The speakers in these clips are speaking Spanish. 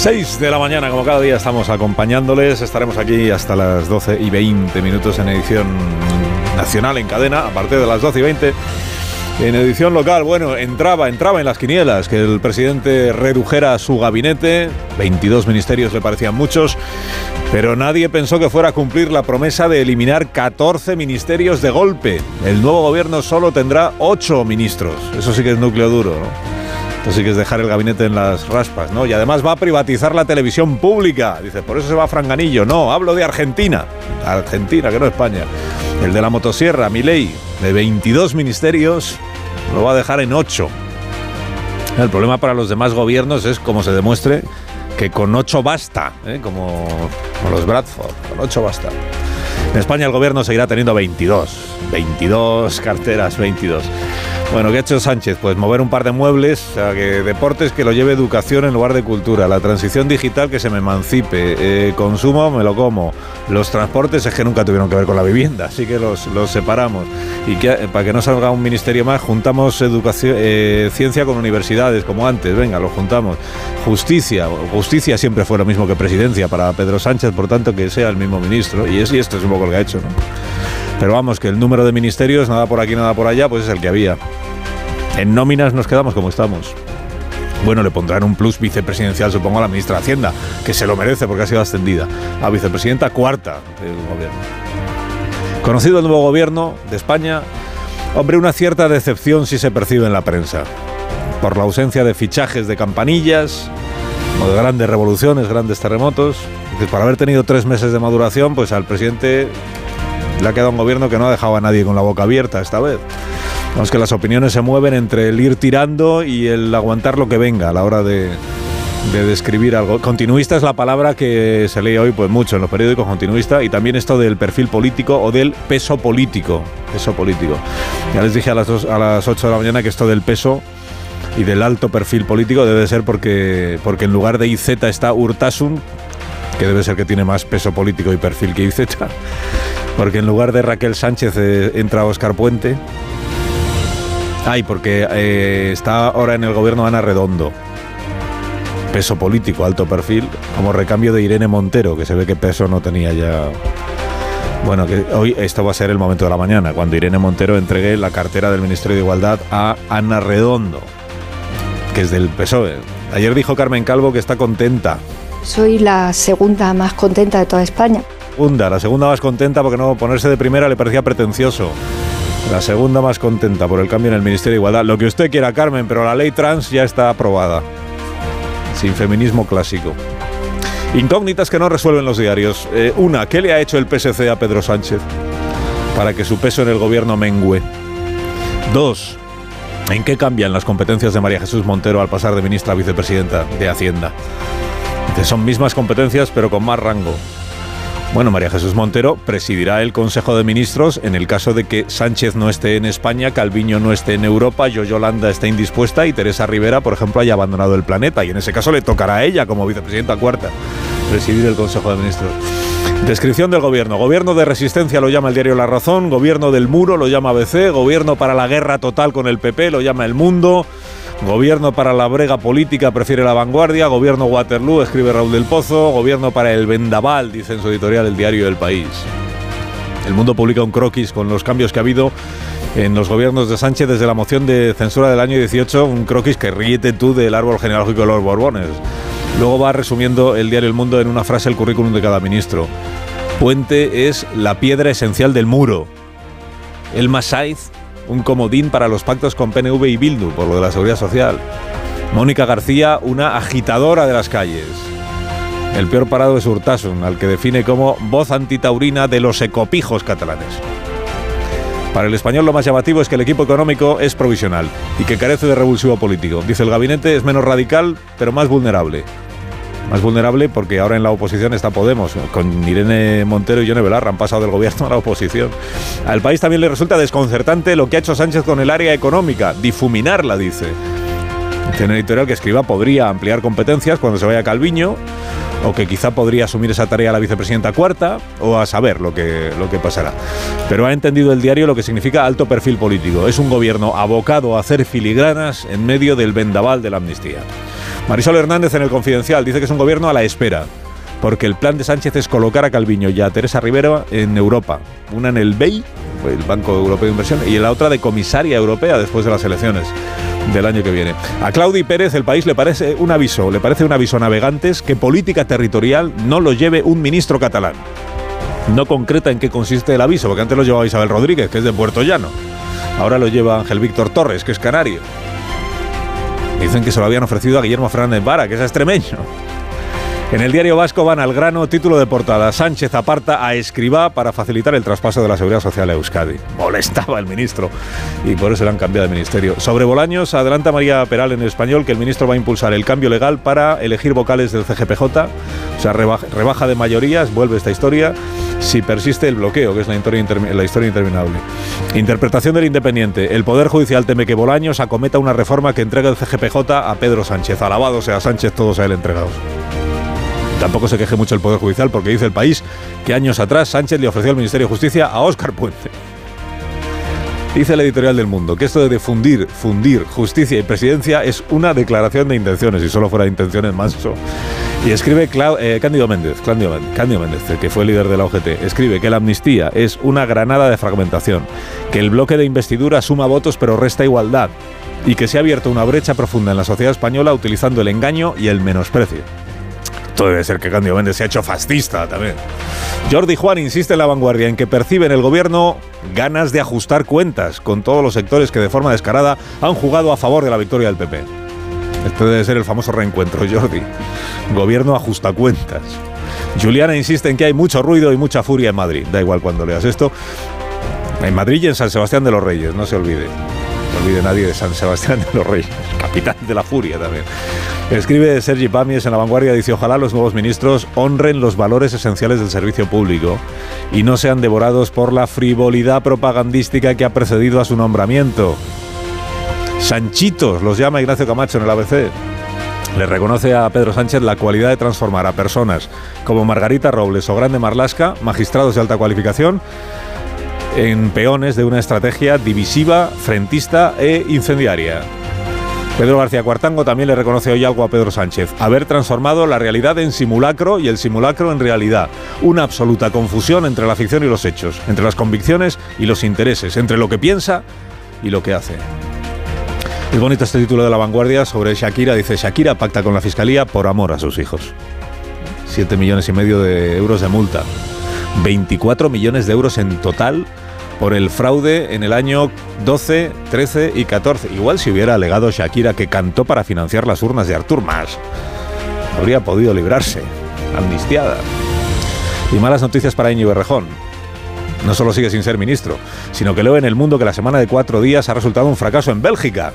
6 de la mañana, como cada día estamos acompañándoles, estaremos aquí hasta las 12 y 20 minutos en edición nacional en cadena, a partir de las 12 y 20. En edición local, bueno, entraba, entraba en las quinielas que el presidente redujera su gabinete, 22 ministerios le parecían muchos, pero nadie pensó que fuera a cumplir la promesa de eliminar 14 ministerios de golpe. El nuevo gobierno solo tendrá 8 ministros, eso sí que es núcleo duro, ¿no? Esto sí que es dejar el gabinete en las raspas, ¿no? Y además va a privatizar la televisión pública. Dice, por eso se va a Franganillo. No, hablo de Argentina. Argentina, que no España. El de la motosierra, Milei, de 22 ministerios, lo va a dejar en 8. El problema para los demás gobiernos es, como se demuestre, que con 8 basta, ¿eh? como, como los Bradford, con 8 basta. En España el gobierno seguirá teniendo 22. 22 carteras, 22. Bueno, ¿qué ha hecho Sánchez? Pues mover un par de muebles, sea, que deportes que lo lleve educación en lugar de cultura, la transición digital que se me emancipe, eh, consumo me lo como, los transportes es que nunca tuvieron que ver con la vivienda, así que los, los separamos. Y que, eh, para que no salga un ministerio más, juntamos educación, eh, ciencia con universidades, como antes, venga, lo juntamos. Justicia, justicia siempre fue lo mismo que presidencia para Pedro Sánchez, por tanto que sea el mismo ministro, y, es, y esto es un poco lo que ha hecho, ¿no? Pero vamos, que el número de ministerios, nada por aquí, nada por allá, pues es el que había. En nóminas nos quedamos como estamos. Bueno, le pondrán un plus vicepresidencial, supongo, a la ministra de Hacienda, que se lo merece porque ha sido ascendida a vicepresidenta cuarta del gobierno. Conocido el nuevo gobierno de España, hombre, una cierta decepción sí se percibe en la prensa. Por la ausencia de fichajes de campanillas, o de grandes revoluciones, grandes terremotos. Por haber tenido tres meses de maduración, pues al presidente le ha quedado un gobierno que no ha dejado a nadie con la boca abierta esta vez. Vamos que las opiniones se mueven entre el ir tirando y el aguantar lo que venga a la hora de, de describir algo. Continuista es la palabra que se lee hoy pues mucho en los periódicos continuista y también esto del perfil político o del peso político. Peso político. Ya les dije a las, dos, a las 8 de la mañana que esto del peso y del alto perfil político debe ser porque, porque en lugar de IZ está Urtasun, que debe ser que tiene más peso político y perfil que IZ, porque en lugar de Raquel Sánchez eh, entra Oscar Puente. Ay, porque eh, está ahora en el gobierno Ana Redondo. Peso político, alto perfil, como recambio de Irene Montero, que se ve que peso no tenía ya. Bueno, que hoy esto va a ser el momento de la mañana, cuando Irene Montero entregue la cartera del Ministerio de Igualdad a Ana Redondo, que es del PSOE. Ayer dijo Carmen Calvo que está contenta. Soy la segunda más contenta de toda España. Segunda, la segunda más contenta porque no ponerse de primera le parecía pretencioso. La segunda más contenta por el cambio en el Ministerio de Igualdad. Lo que usted quiera, Carmen, pero la ley trans ya está aprobada. Sin feminismo clásico. Incógnitas que no resuelven los diarios. Eh, una, ¿qué le ha hecho el PSC a Pedro Sánchez para que su peso en el gobierno mengüe? Dos, ¿en qué cambian las competencias de María Jesús Montero al pasar de ministra a vicepresidenta de Hacienda? Son mismas competencias pero con más rango. Bueno, María Jesús Montero presidirá el Consejo de Ministros en el caso de que Sánchez no esté en España, Calviño no esté en Europa, Yolanda esté indispuesta y Teresa Rivera, por ejemplo, haya abandonado el planeta. Y en ese caso le tocará a ella, como vicepresidenta cuarta, presidir el Consejo de Ministros. Descripción del gobierno. Gobierno de resistencia lo llama el diario La Razón, gobierno del muro lo llama ABC, gobierno para la guerra total con el PP lo llama El Mundo. Gobierno para la brega política prefiere la vanguardia. Gobierno Waterloo, escribe Raúl del Pozo. Gobierno para el vendaval, dice en su editorial El Diario del País. El mundo publica un croquis con los cambios que ha habido en los gobiernos de Sánchez desde la moción de censura del año 18. Un croquis que ríete tú del árbol genealógico de los Borbones. Luego va resumiendo el diario El Mundo en una frase el currículum de cada ministro. Puente es la piedra esencial del muro. El Masaiz un comodín para los pactos con PNV y Bildu por lo de la seguridad social. Mónica García, una agitadora de las calles. El peor parado es Urtasun, al que define como voz antitaurina de los ecopijos catalanes. Para el español lo más llamativo es que el equipo económico es provisional y que carece de revulsivo político. Dice el gabinete es menos radical, pero más vulnerable. Más vulnerable porque ahora en la oposición está Podemos, con Irene Montero y Yone Belarra han pasado del gobierno a la oposición. Al país también le resulta desconcertante lo que ha hecho Sánchez con el área económica, difuminarla, dice. En el editorial que escriba podría ampliar competencias cuando se vaya Calviño o que quizá podría asumir esa tarea la vicepresidenta cuarta, o a saber lo que, lo que pasará. Pero ha entendido el diario lo que significa alto perfil político. Es un gobierno abocado a hacer filigranas en medio del vendaval de la amnistía. Marisol Hernández en el Confidencial dice que es un gobierno a la espera porque el plan de Sánchez es colocar a Calviño y a Teresa Rivera en Europa, una en el BEI, el Banco Europeo de Inversión, y la otra de comisaria europea después de las elecciones del año que viene. A Claudi Pérez el país le parece un aviso, le parece un aviso a navegantes que política territorial no lo lleve un ministro catalán. No concreta en qué consiste el aviso, porque antes lo llevaba Isabel Rodríguez, que es de Puerto Llano. Ahora lo lleva Ángel Víctor Torres, que es canario. Dicen que se lo habían ofrecido a Guillermo Fernández Vara, que es extremeño. En el diario vasco van al grano, título de portada. Sánchez aparta a Escribá para facilitar el traspaso de la Seguridad Social a Euskadi. Molestaba el ministro y por eso le han cambiado de ministerio. Sobre Bolaños, adelanta María Peral en español que el ministro va a impulsar el cambio legal para elegir vocales del CGPJ. O sea, rebaja de mayorías, vuelve esta historia, si persiste el bloqueo, que es la historia, interminable. Interpretación del Independiente. El Poder Judicial teme que Bolaños acometa una reforma que entrega el CGPJ a Pedro Sánchez. Alabado sea Sánchez, todos a él entregados. Tampoco se queje mucho el Poder Judicial porque dice el país que años atrás Sánchez le ofreció al Ministerio de Justicia a Óscar Puente. Dice el editorial del Mundo que esto de fundir, fundir justicia y presidencia es una declaración de intenciones, y solo fuera intenciones manso. Y escribe eh, Cándido Méndez, Cándido, Méndez, que fue líder de la OGT, escribe que la amnistía es una granada de fragmentación, que el bloque de investidura suma votos pero resta igualdad, y que se ha abierto una brecha profunda en la sociedad española utilizando el engaño y el menosprecio debe ser que Candido Méndez se ha hecho fascista también. Jordi Juan insiste en la vanguardia en que percibe en el gobierno ganas de ajustar cuentas con todos los sectores que de forma descarada han jugado a favor de la victoria del PP. Este debe ser el famoso reencuentro, Jordi. Gobierno ajusta cuentas. Juliana insiste en que hay mucho ruido y mucha furia en Madrid. Da igual cuando leas esto. En Madrid y en San Sebastián de los Reyes, no se olvide. No olvide nadie de San Sebastián de los Reyes, capitán de la furia también. Escribe Sergi Pamies en La Vanguardia, dice, ojalá los nuevos ministros honren los valores esenciales del servicio público y no sean devorados por la frivolidad propagandística que ha precedido a su nombramiento. Sanchitos, los llama Ignacio Camacho en el ABC. Le reconoce a Pedro Sánchez la cualidad de transformar a personas como Margarita Robles o Grande Marlasca, magistrados de alta cualificación, en peones de una estrategia divisiva, frentista e incendiaria. Pedro García Cuartango también le reconoce hoy algo a Pedro Sánchez, haber transformado la realidad en simulacro y el simulacro en realidad. Una absoluta confusión entre la ficción y los hechos, entre las convicciones y los intereses, entre lo que piensa y lo que hace. Es bonito este título de La Vanguardia sobre Shakira. Dice, Shakira pacta con la Fiscalía por amor a sus hijos. Siete millones y medio de euros de multa. 24 millones de euros en total por el fraude en el año 12, 13 y 14. Igual si hubiera alegado Shakira que cantó para financiar las urnas de Artur Mas, habría podido librarse, amnistiada. Y malas noticias para Íñigo Berrejón. No solo sigue sin ser ministro, sino que leo en el mundo que la semana de cuatro días ha resultado un fracaso en Bélgica.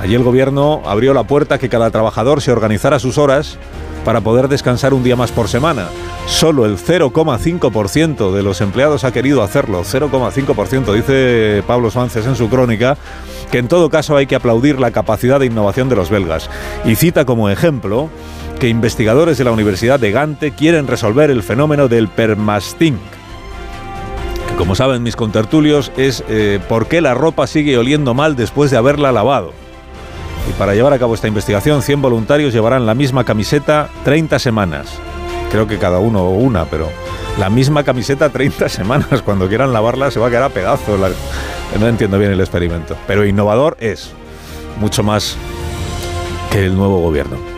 Allí el gobierno abrió la puerta que cada trabajador se organizara sus horas para poder descansar un día más por semana. Solo el 0,5% de los empleados ha querido hacerlo. 0,5% dice Pablo Sánchez en su crónica que en todo caso hay que aplaudir la capacidad de innovación de los belgas. Y cita como ejemplo que investigadores de la Universidad de Gante quieren resolver el fenómeno del permastink como saben mis contertulios es eh, por qué la ropa sigue oliendo mal después de haberla lavado. Y para llevar a cabo esta investigación, 100 voluntarios llevarán la misma camiseta 30 semanas. Creo que cada uno o una, pero la misma camiseta 30 semanas. Cuando quieran lavarla se va a quedar a pedazos. No entiendo bien el experimento. Pero innovador es mucho más que el nuevo gobierno.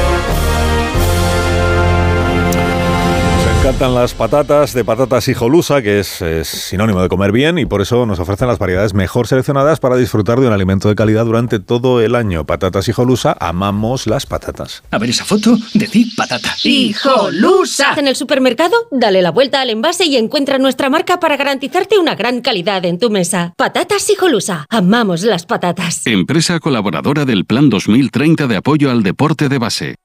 Encantan las patatas de patatas hijolusa, que es, es, sinónimo de comer bien, y por eso nos ofrecen las variedades mejor seleccionadas para disfrutar de un alimento de calidad durante todo el año. Patatas hijolusa, amamos las patatas. A ver esa foto, decir patata. ¡Hijolusa! En el supermercado, dale la vuelta al envase y encuentra nuestra marca para garantizarte una gran calidad en tu mesa. Patatas hijolusa, amamos las patatas. Empresa colaboradora del Plan 2030 de apoyo al deporte de base.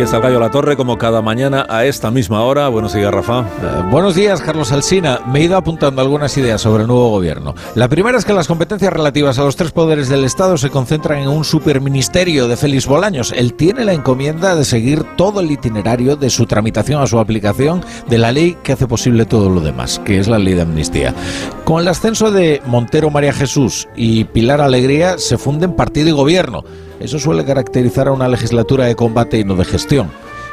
Aquí está Gallo La Torre, como cada mañana a esta misma hora. Buenos días, Rafa. Eh, buenos días, Carlos Alsina. Me he ido apuntando algunas ideas sobre el nuevo gobierno. La primera es que las competencias relativas a los tres poderes del Estado se concentran en un superministerio de Félix Bolaños. Él tiene la encomienda de seguir todo el itinerario de su tramitación a su aplicación de la ley que hace posible todo lo demás, que es la ley de amnistía. Con el ascenso de Montero María Jesús y Pilar Alegría se funden partido y gobierno. Eso suele caracterizar a una legislatura de combate y no de gestión.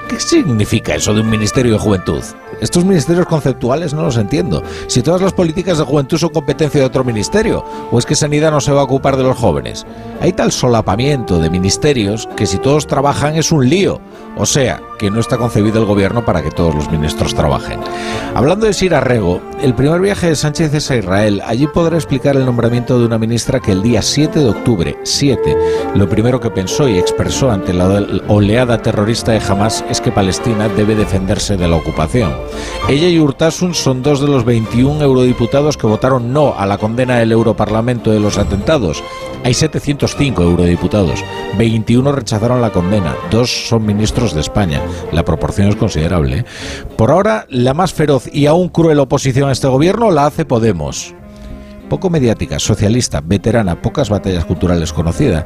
¿Qué significa eso de un ministerio de juventud? Estos ministerios conceptuales no los entiendo. Si todas las políticas de juventud son competencia de otro ministerio, o es que Sanidad no se va a ocupar de los jóvenes. Hay tal solapamiento de ministerios que si todos trabajan es un lío. O sea, que no está concebido el gobierno para que todos los ministros trabajen. Hablando de Sir Arrego, el primer viaje de Sánchez es a Israel. Allí podrá explicar el nombramiento de una ministra que el día 7 de octubre, 7, lo primero que pensó y expresó ante la oleada terrorista de Hamas es que Palestina debe defenderse de la ocupación. Ella y Urtasun son dos de los 21 eurodiputados que votaron no a la condena del Europarlamento de los atentados. Hay 705 eurodiputados, 21 rechazaron la condena, dos son ministros de España. La proporción es considerable. ¿eh? Por ahora, la más feroz y aún cruel oposición a este gobierno la hace Podemos poco mediática, socialista, veterana, pocas batallas culturales conocida.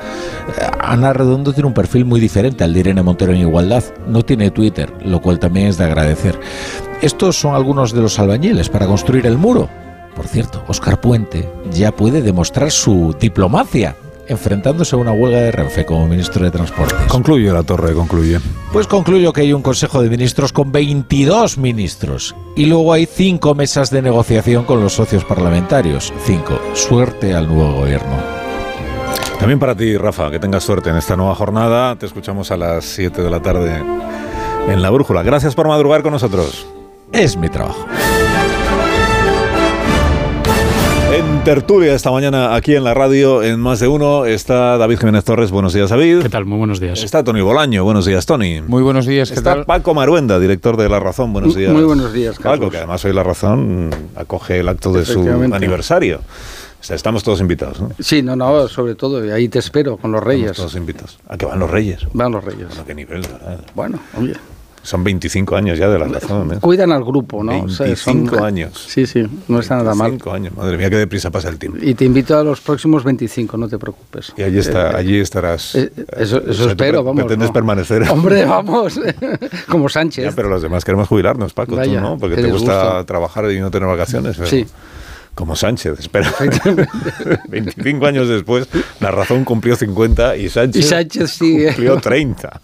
Ana Redondo tiene un perfil muy diferente al de Irene Montero en igualdad. No tiene Twitter, lo cual también es de agradecer. Estos son algunos de los albañiles para construir el muro. Por cierto, Oscar Puente ya puede demostrar su diplomacia enfrentándose a una huelga de Renfe como ministro de Transportes. Concluye la torre, concluye. Pues concluyo que hay un Consejo de Ministros con 22 ministros y luego hay cinco mesas de negociación con los socios parlamentarios. Cinco. Suerte al nuevo gobierno. También para ti, Rafa, que tengas suerte en esta nueva jornada. Te escuchamos a las 7 de la tarde en La Brújula. Gracias por madrugar con nosotros. Es mi trabajo. En tertulia esta mañana aquí en la radio, en más de uno, está David Jiménez Torres. Buenos días, David. ¿Qué tal? Muy buenos días. Está Tony Bolaño. Buenos días, Tony. Muy buenos días. ¿qué está tal? Paco Maruenda, director de La Razón. Buenos días. Muy buenos días, Carlos. Paco, que además hoy La Razón acoge el acto de su aniversario. O sea, estamos todos invitados, ¿no? Sí, no, no, sobre todo, y ahí te espero con los reyes. Estamos todos invitados. ¿A qué van los reyes? Van los reyes. ¿A qué nivel? ¿verdad? Bueno, oye. Son 25 años ya de la razón. ¿eh? Cuidan al grupo, ¿no? 25 o sea, son... años. Sí, sí, no está nada mal. 25 años, madre mía, qué deprisa pasa el tiempo. Y te invito a los próximos 25, no te preocupes. Y allí, está, eh, allí estarás. Eh, eso eso o sea, espero, vamos. Pretendes no. permanecer. Hombre, vamos, como Sánchez. Ya, pero los demás queremos jubilarnos, Paco, Vaya, tú no, porque te gusta trabajar y no tener vacaciones. Pero... Sí. Como Sánchez, espera. 25 años después, la razón cumplió 50 y Sánchez, y Sánchez sigue. cumplió 30.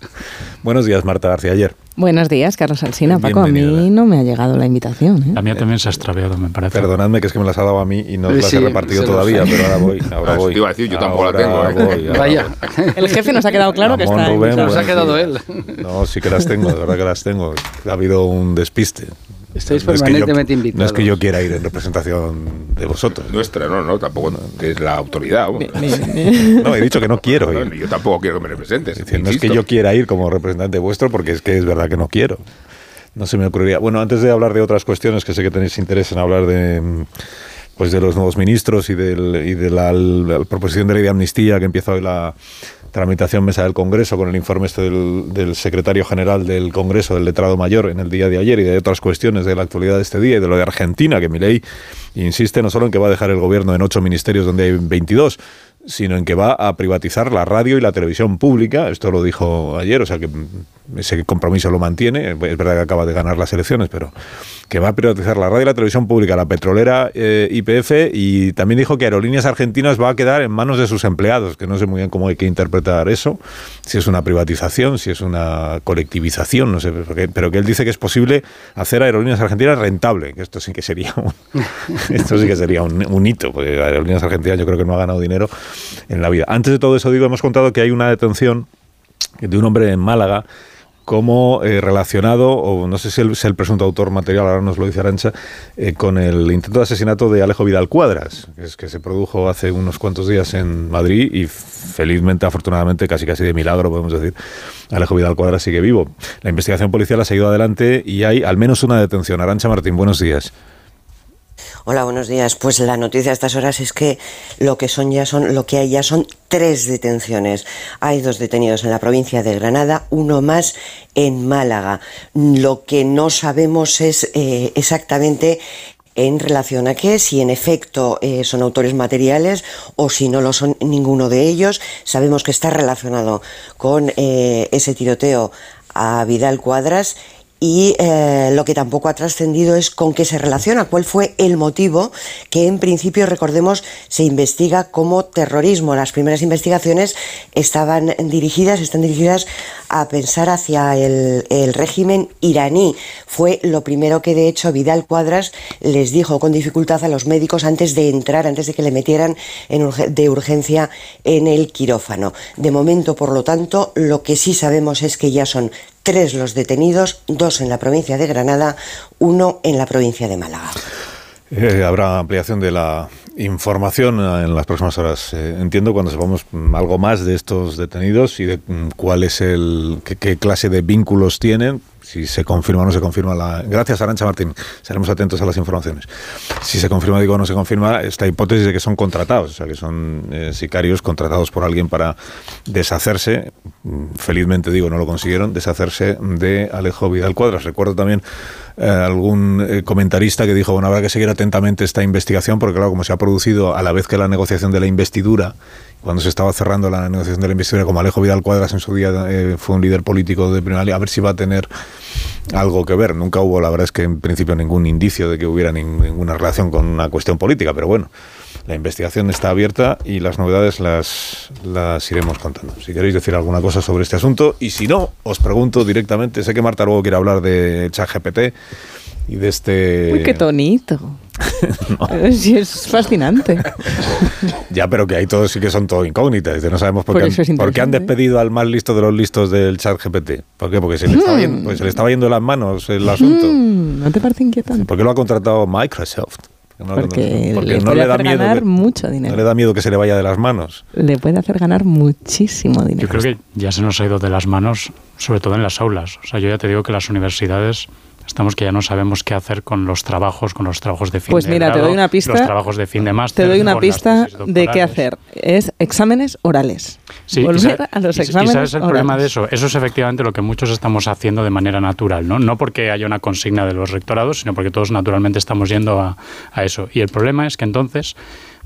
Buenos días, Marta García. Ayer. Buenos días, Carlos Alsina. Paco, a mí no me ha llegado la invitación. ¿eh? La mía también se ha extraviado, me parece. Perdonadme que es que me las ha dado a mí y no las Sí, he repartido todavía, pero ahora voy. Ahora Ah, voy. te iba a decir, yo tampoco la Ahora tengo, ¿eh? voy, Vaya. voy. El jefe nos ha quedado claro que está. Rubén, nos ha quedado él. No, sí que las tengo, de verdad que las tengo. Ha habido un despiste. Estáis No es que yo- No es que yo quiera ir en representación de vosotros. Nuestra, no, no, tampoco, que es la autoridad. No, he dicho que no quiero No, ir. yo tampoco quiero que me representes. Es decir, no es que yo quiera ir como representante vuestro, porque es que es verdad que no quiero. No se me ocurriría. Bueno, antes de hablar de otras cuestiones que sé que tenéis interés en hablar de pues de los nuevos ministros y, del, y de la, la proposición de ley de amnistía que empieza hoy la tramitación mesa del Congreso con el informe este del, del secretario general del Congreso, del letrado mayor, en el día de ayer y de otras cuestiones de la actualidad de este día y de lo de Argentina, que mi ley insiste no solo en que va a dejar el gobierno en ocho ministerios donde hay 22, sino en que va a privatizar la radio y la televisión pública. Esto lo dijo ayer, o sea que ese compromiso lo mantiene. Es verdad que acaba de ganar las elecciones, pero que va a privatizar la radio y la televisión pública, la petrolera eh, YPF, y también dijo que Aerolíneas Argentinas va a quedar en manos de sus empleados, que no sé muy bien cómo hay que interpretar eso, si es una privatización, si es una colectivización, no sé, pero que él dice que es posible hacer Aerolíneas Argentinas rentable, que esto sí que sería un, esto sí que sería un hito, porque Aerolíneas Argentinas yo creo que no ha ganado dinero en la vida. Antes de todo eso, digo, hemos contado que hay una detención de un hombre en Málaga como eh, relacionado, o no sé si es el presunto autor material, ahora nos lo dice Arancha, eh, con el intento de asesinato de Alejo Vidal Cuadras, es, que se produjo hace unos cuantos días en Madrid y felizmente, afortunadamente, casi casi de milagro, podemos decir, Alejo Vidal Cuadras sigue vivo. La investigación policial ha seguido adelante y hay al menos una detención. Arancha Martín, buenos días. Hola, buenos días. Pues la noticia a estas horas es que lo que son ya son, lo que hay ya son tres detenciones. Hay dos detenidos en la provincia de Granada, uno más en Málaga. Lo que no sabemos es eh, exactamente en relación a qué, si en efecto eh, son autores materiales o si no lo son ninguno de ellos. Sabemos que está relacionado con eh, ese tiroteo a Vidal Cuadras y eh, lo que tampoco ha trascendido es con qué se relaciona, cuál fue el motivo que en principio, recordemos, se investiga como terrorismo. Las primeras investigaciones estaban dirigidas, están dirigidas a pensar hacia el, el régimen iraní. Fue lo primero que de hecho Vidal Cuadras les dijo con dificultad a los médicos antes de entrar, antes de que le metieran en de urgencia en el quirófano. De momento, por lo tanto, lo que sí sabemos es que ya son tres los detenidos, dos en la provincia de Granada, uno en la provincia de Málaga. Eh, habrá ampliación de la información en las próximas horas. Eh, entiendo cuando sepamos algo más de estos detenidos y de mm, cuál es el qué clase de vínculos tienen, si se confirma o no se confirma la... Gracias, Arancha Martín. Seremos atentos a las informaciones. Si se confirma, digo, no se confirma esta hipótesis de que son contratados, o sea, que son eh, sicarios contratados por alguien para deshacerse, felizmente digo, no lo consiguieron, deshacerse de Alejo Vidal Cuadras. Recuerdo también eh, algún eh, comentarista que dijo, bueno, habrá que seguir atentamente esta investigación, porque claro, como se ha producido a la vez que la negociación de la investidura, cuando se estaba cerrando la negociación de la investidura, como Alejo Vidal Cuadras en su día eh, fue un líder político de primera línea, a ver si va a tener algo que ver. Nunca hubo, la verdad es que en principio ningún indicio de que hubiera ninguna relación con una cuestión política, pero bueno, la investigación está abierta y las novedades las, las iremos contando. Si queréis decir alguna cosa sobre este asunto, y si no, os pregunto directamente, sé que Marta luego quiere hablar de ChatGPT y de este... Uy, qué tonito. no. Sí, es fascinante. ya, pero que hay todos sí que son todo incógnitas. No sabemos por, por, qué, han, por, qué, han, despedido al más listo de los listos del chat GPT. ¿Por qué? Porque se le, mm. estaba, yendo, pues se le estaba yendo las manos el asunto. Mm, ¿No te parece inquietante? ¿Por qué lo ha contratado Microsoft? No, porque, porque le no puede le da hacer miedo ganar que, mucho dinero. No le da miedo que se le vaya de las manos. Le puede hacer ganar muchísimo dinero. Yo creo que ya se nos ha ido de las manos, sobre todo en las aulas. O sea, yo ya te digo que las universidades estamos que ya no sabemos qué hacer con los trabajos, con los trabajos de fin pues de mira, grado, te doy una pista, los trabajos de fin de máster. Te doy una pista de qué hacer. Es exámenes orales. Sí, Volver a los exámenes y sabes el orales. problema de eso. Eso es efectivamente lo que muchos estamos haciendo de manera natural, ¿no? No porque haya una consigna de los rectorados, sino porque todos naturalmente estamos yendo a, a eso. Y el problema es que entonces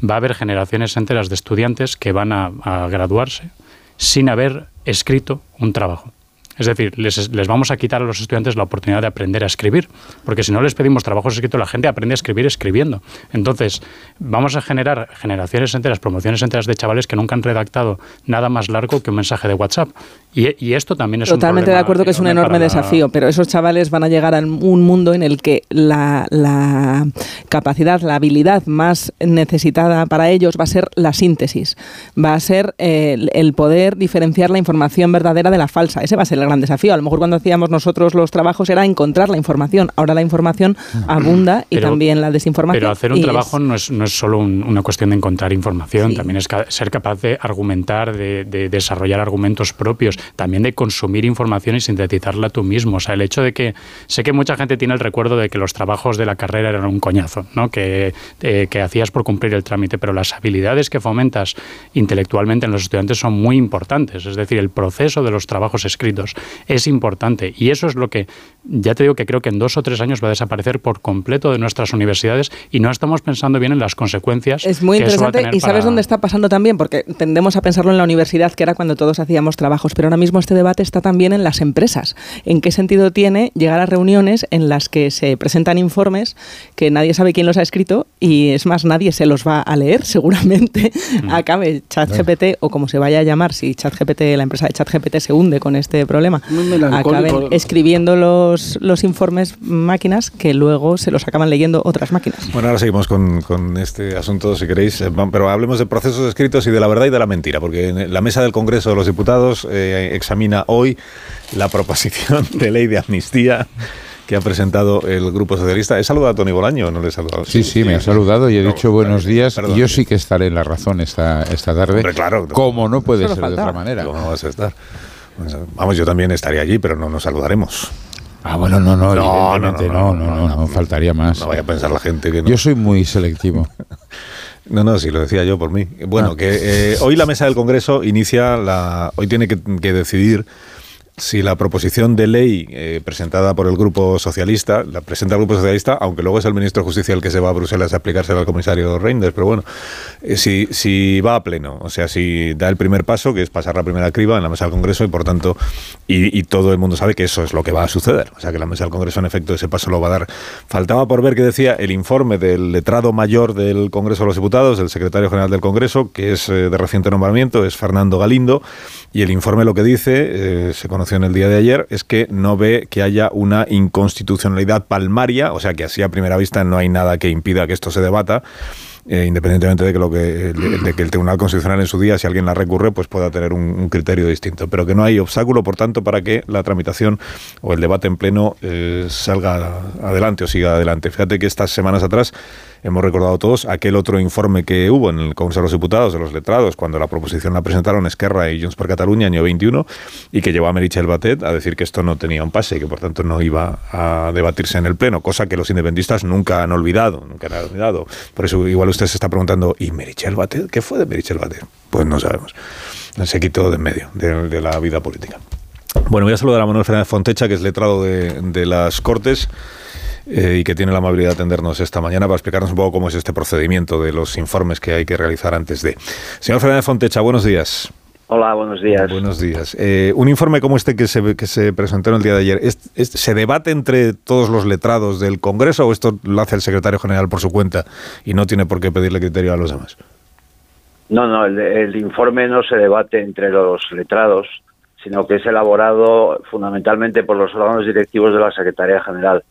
va a haber generaciones enteras de estudiantes que van a, a graduarse sin haber escrito un trabajo. Es decir, les, les, vamos a quitar a los estudiantes la oportunidad de aprender a escribir, porque si no les pedimos trabajos escritos, la gente aprende a escribir escribiendo. Entonces, vamos a generar generaciones enteras, promociones enteras de chavales que nunca han redactado nada más largo que un mensaje de WhatsApp. Y, y esto también es Totalmente un de acuerdo que es un enorme para... desafío, pero esos chavales van a llegar a un mundo en el que la, la capacidad, la habilidad más necesitada para ellos va a ser la síntesis, va a ser eh, el poder diferenciar la información verdadera de la falsa. Ese va a ser el gran desafío. A lo mejor cuando hacíamos nosotros los trabajos era encontrar la información. Ahora la información abunda y pero, también la desinformación. Pero hacer un trabajo es... no, es, no es solo un, una cuestión de encontrar información, sí. también es ca ser capaz de argumentar, de, de, desarrollar argumentos propios, también de consumir información y sintetizarla tú mismo. O sea, el hecho de que sé que mucha gente tiene el recuerdo de que los trabajos de la carrera eran un coñazo, ¿no? que, eh, que hacías por cumplir el trámite, pero las habilidades que fomentas intelectualmente en los estudiantes son muy importantes. Es decir, el proceso de los trabajos escritos Es importante y eso es lo que, ya te digo que creo que en dos o tres años va a desaparecer por completo de nuestras universidades y no estamos pensando bien en las consecuencias. Es muy que eso va a interesante tener y sabes para- dónde está pasando también, porque tendemos a pensarlo en la universidad, que era cuando todos hacíamos trabajos, pero ahora mismo este debate está también en las empresas. ¿En qué sentido tiene llegar a reuniones en las que se presentan informes que nadie sabe quién los ha escrito y es más, nadie se los va a leer seguramente? Acabe ChatGPT o como se vaya a llamar, si ChatGPT, la empresa de ChatGPT se hunde con este problema, Muy melancólico. acaben escribiendo los, los informes máquinas que luego se los acaban leyendo otras máquinas. Bueno, ahora seguimos con, con este asunto, si queréis, eh, pero hablemos de procesos escritos y de la verdad y de la mentira, porque en la mesa del Congreso de los Diputados eh, examina hoy la proposición de ley de amnistía que ha presentado el Grupo Socialista. ¿He saludado a Tony Bolaño o no le he saludado? Sí, sí, me ha saludado y he No, dicho buenos días. perdón. Y yo sí que estaré en la razón esta, esta tarde. Hombre, claro. Como no puede ser de otra manera. ¿Cómo no vas a estar? Vamos, yo también estaría allí, pero no nos saludaremos. Ah, bueno, no, no, No, no, no, no, no, no, no, no. faltaría más. No vaya a pensar la gente que no. Yo soy muy selectivo. No, no, sí, lo decía yo por mí. Bueno, Ah. que eh, hoy la mesa del Congreso inicia la. Hoy tiene que, que decidir si la proposición de ley eh, presentada por el Grupo Socialista, la presenta el Grupo Socialista, aunque luego es el ministro de Justicia el que se va a Bruselas a aplicársela al comisario Reinders, pero bueno, eh, si, si va a pleno, o sea, si da el primer paso, que es pasar la primera criba en la mesa del Congreso y por tanto, y, todo el mundo sabe que eso es lo que va a suceder, o sea, que la mesa del Congreso en efecto ese paso lo va a dar. Faltaba por ver que decía el informe del letrado mayor del Congreso de los Diputados, del secretario general del Congreso, que es eh, de reciente nombramiento, es Fernando Galindo, y el informe lo que dice, se conoció el día de ayer, es que no ve que haya una inconstitucionalidad palmaria, o sea que así a primera vista no hay nada que impida que esto se debata. eh, independientemente de que, lo que, el Tribunal Constitucional en su día, si alguien la recurre, pues pueda tener un, un criterio distinto. Pero que no hay obstáculo, por tanto, para que la tramitación o el debate en pleno eh, salga adelante o siga adelante. Fíjate que estas semanas atrás hemos recordado todos aquel otro informe que hubo en el Congreso de los Diputados, de los letrados, cuando la proposición la presentaron Esquerra y Junts per Catalunya, año 21, y que llevó a Meritxell Batet a decir que esto no tenía un pase que por tanto no iba a debatirse en el Pleno, cosa que los independentistas nunca han olvidado, nunca han olvidado. Por eso igual usted se está preguntando, ¿y Meritxell Batet? ¿Qué fue de Meritxell Batet? Pues no sabemos. Se quitó de en medio de, de la vida política. Bueno, voy a saludar a Manuel Fernández Fontecha, que es letrado de, de las Cortes eh, y que tiene la amabilidad de atendernos esta mañana para explicarnos un poco cómo es este procedimiento de los informes que hay que realizar antes de. Señor Fernández Fontecha, buenos días. Hola, buenos días. Buenos días. Eh, un informe como este que se, que se presentó en el día de ayer, ¿es- es- ¿se debate entre todos los letrados del Congreso o esto lo hace el secretario general por su cuenta y no tiene por qué pedirle criterio a los demás? No, no, el, el informe no se debate entre los letrados, sino que es elaborado fundamentalmente por los órganos directivos de la Secretaría General.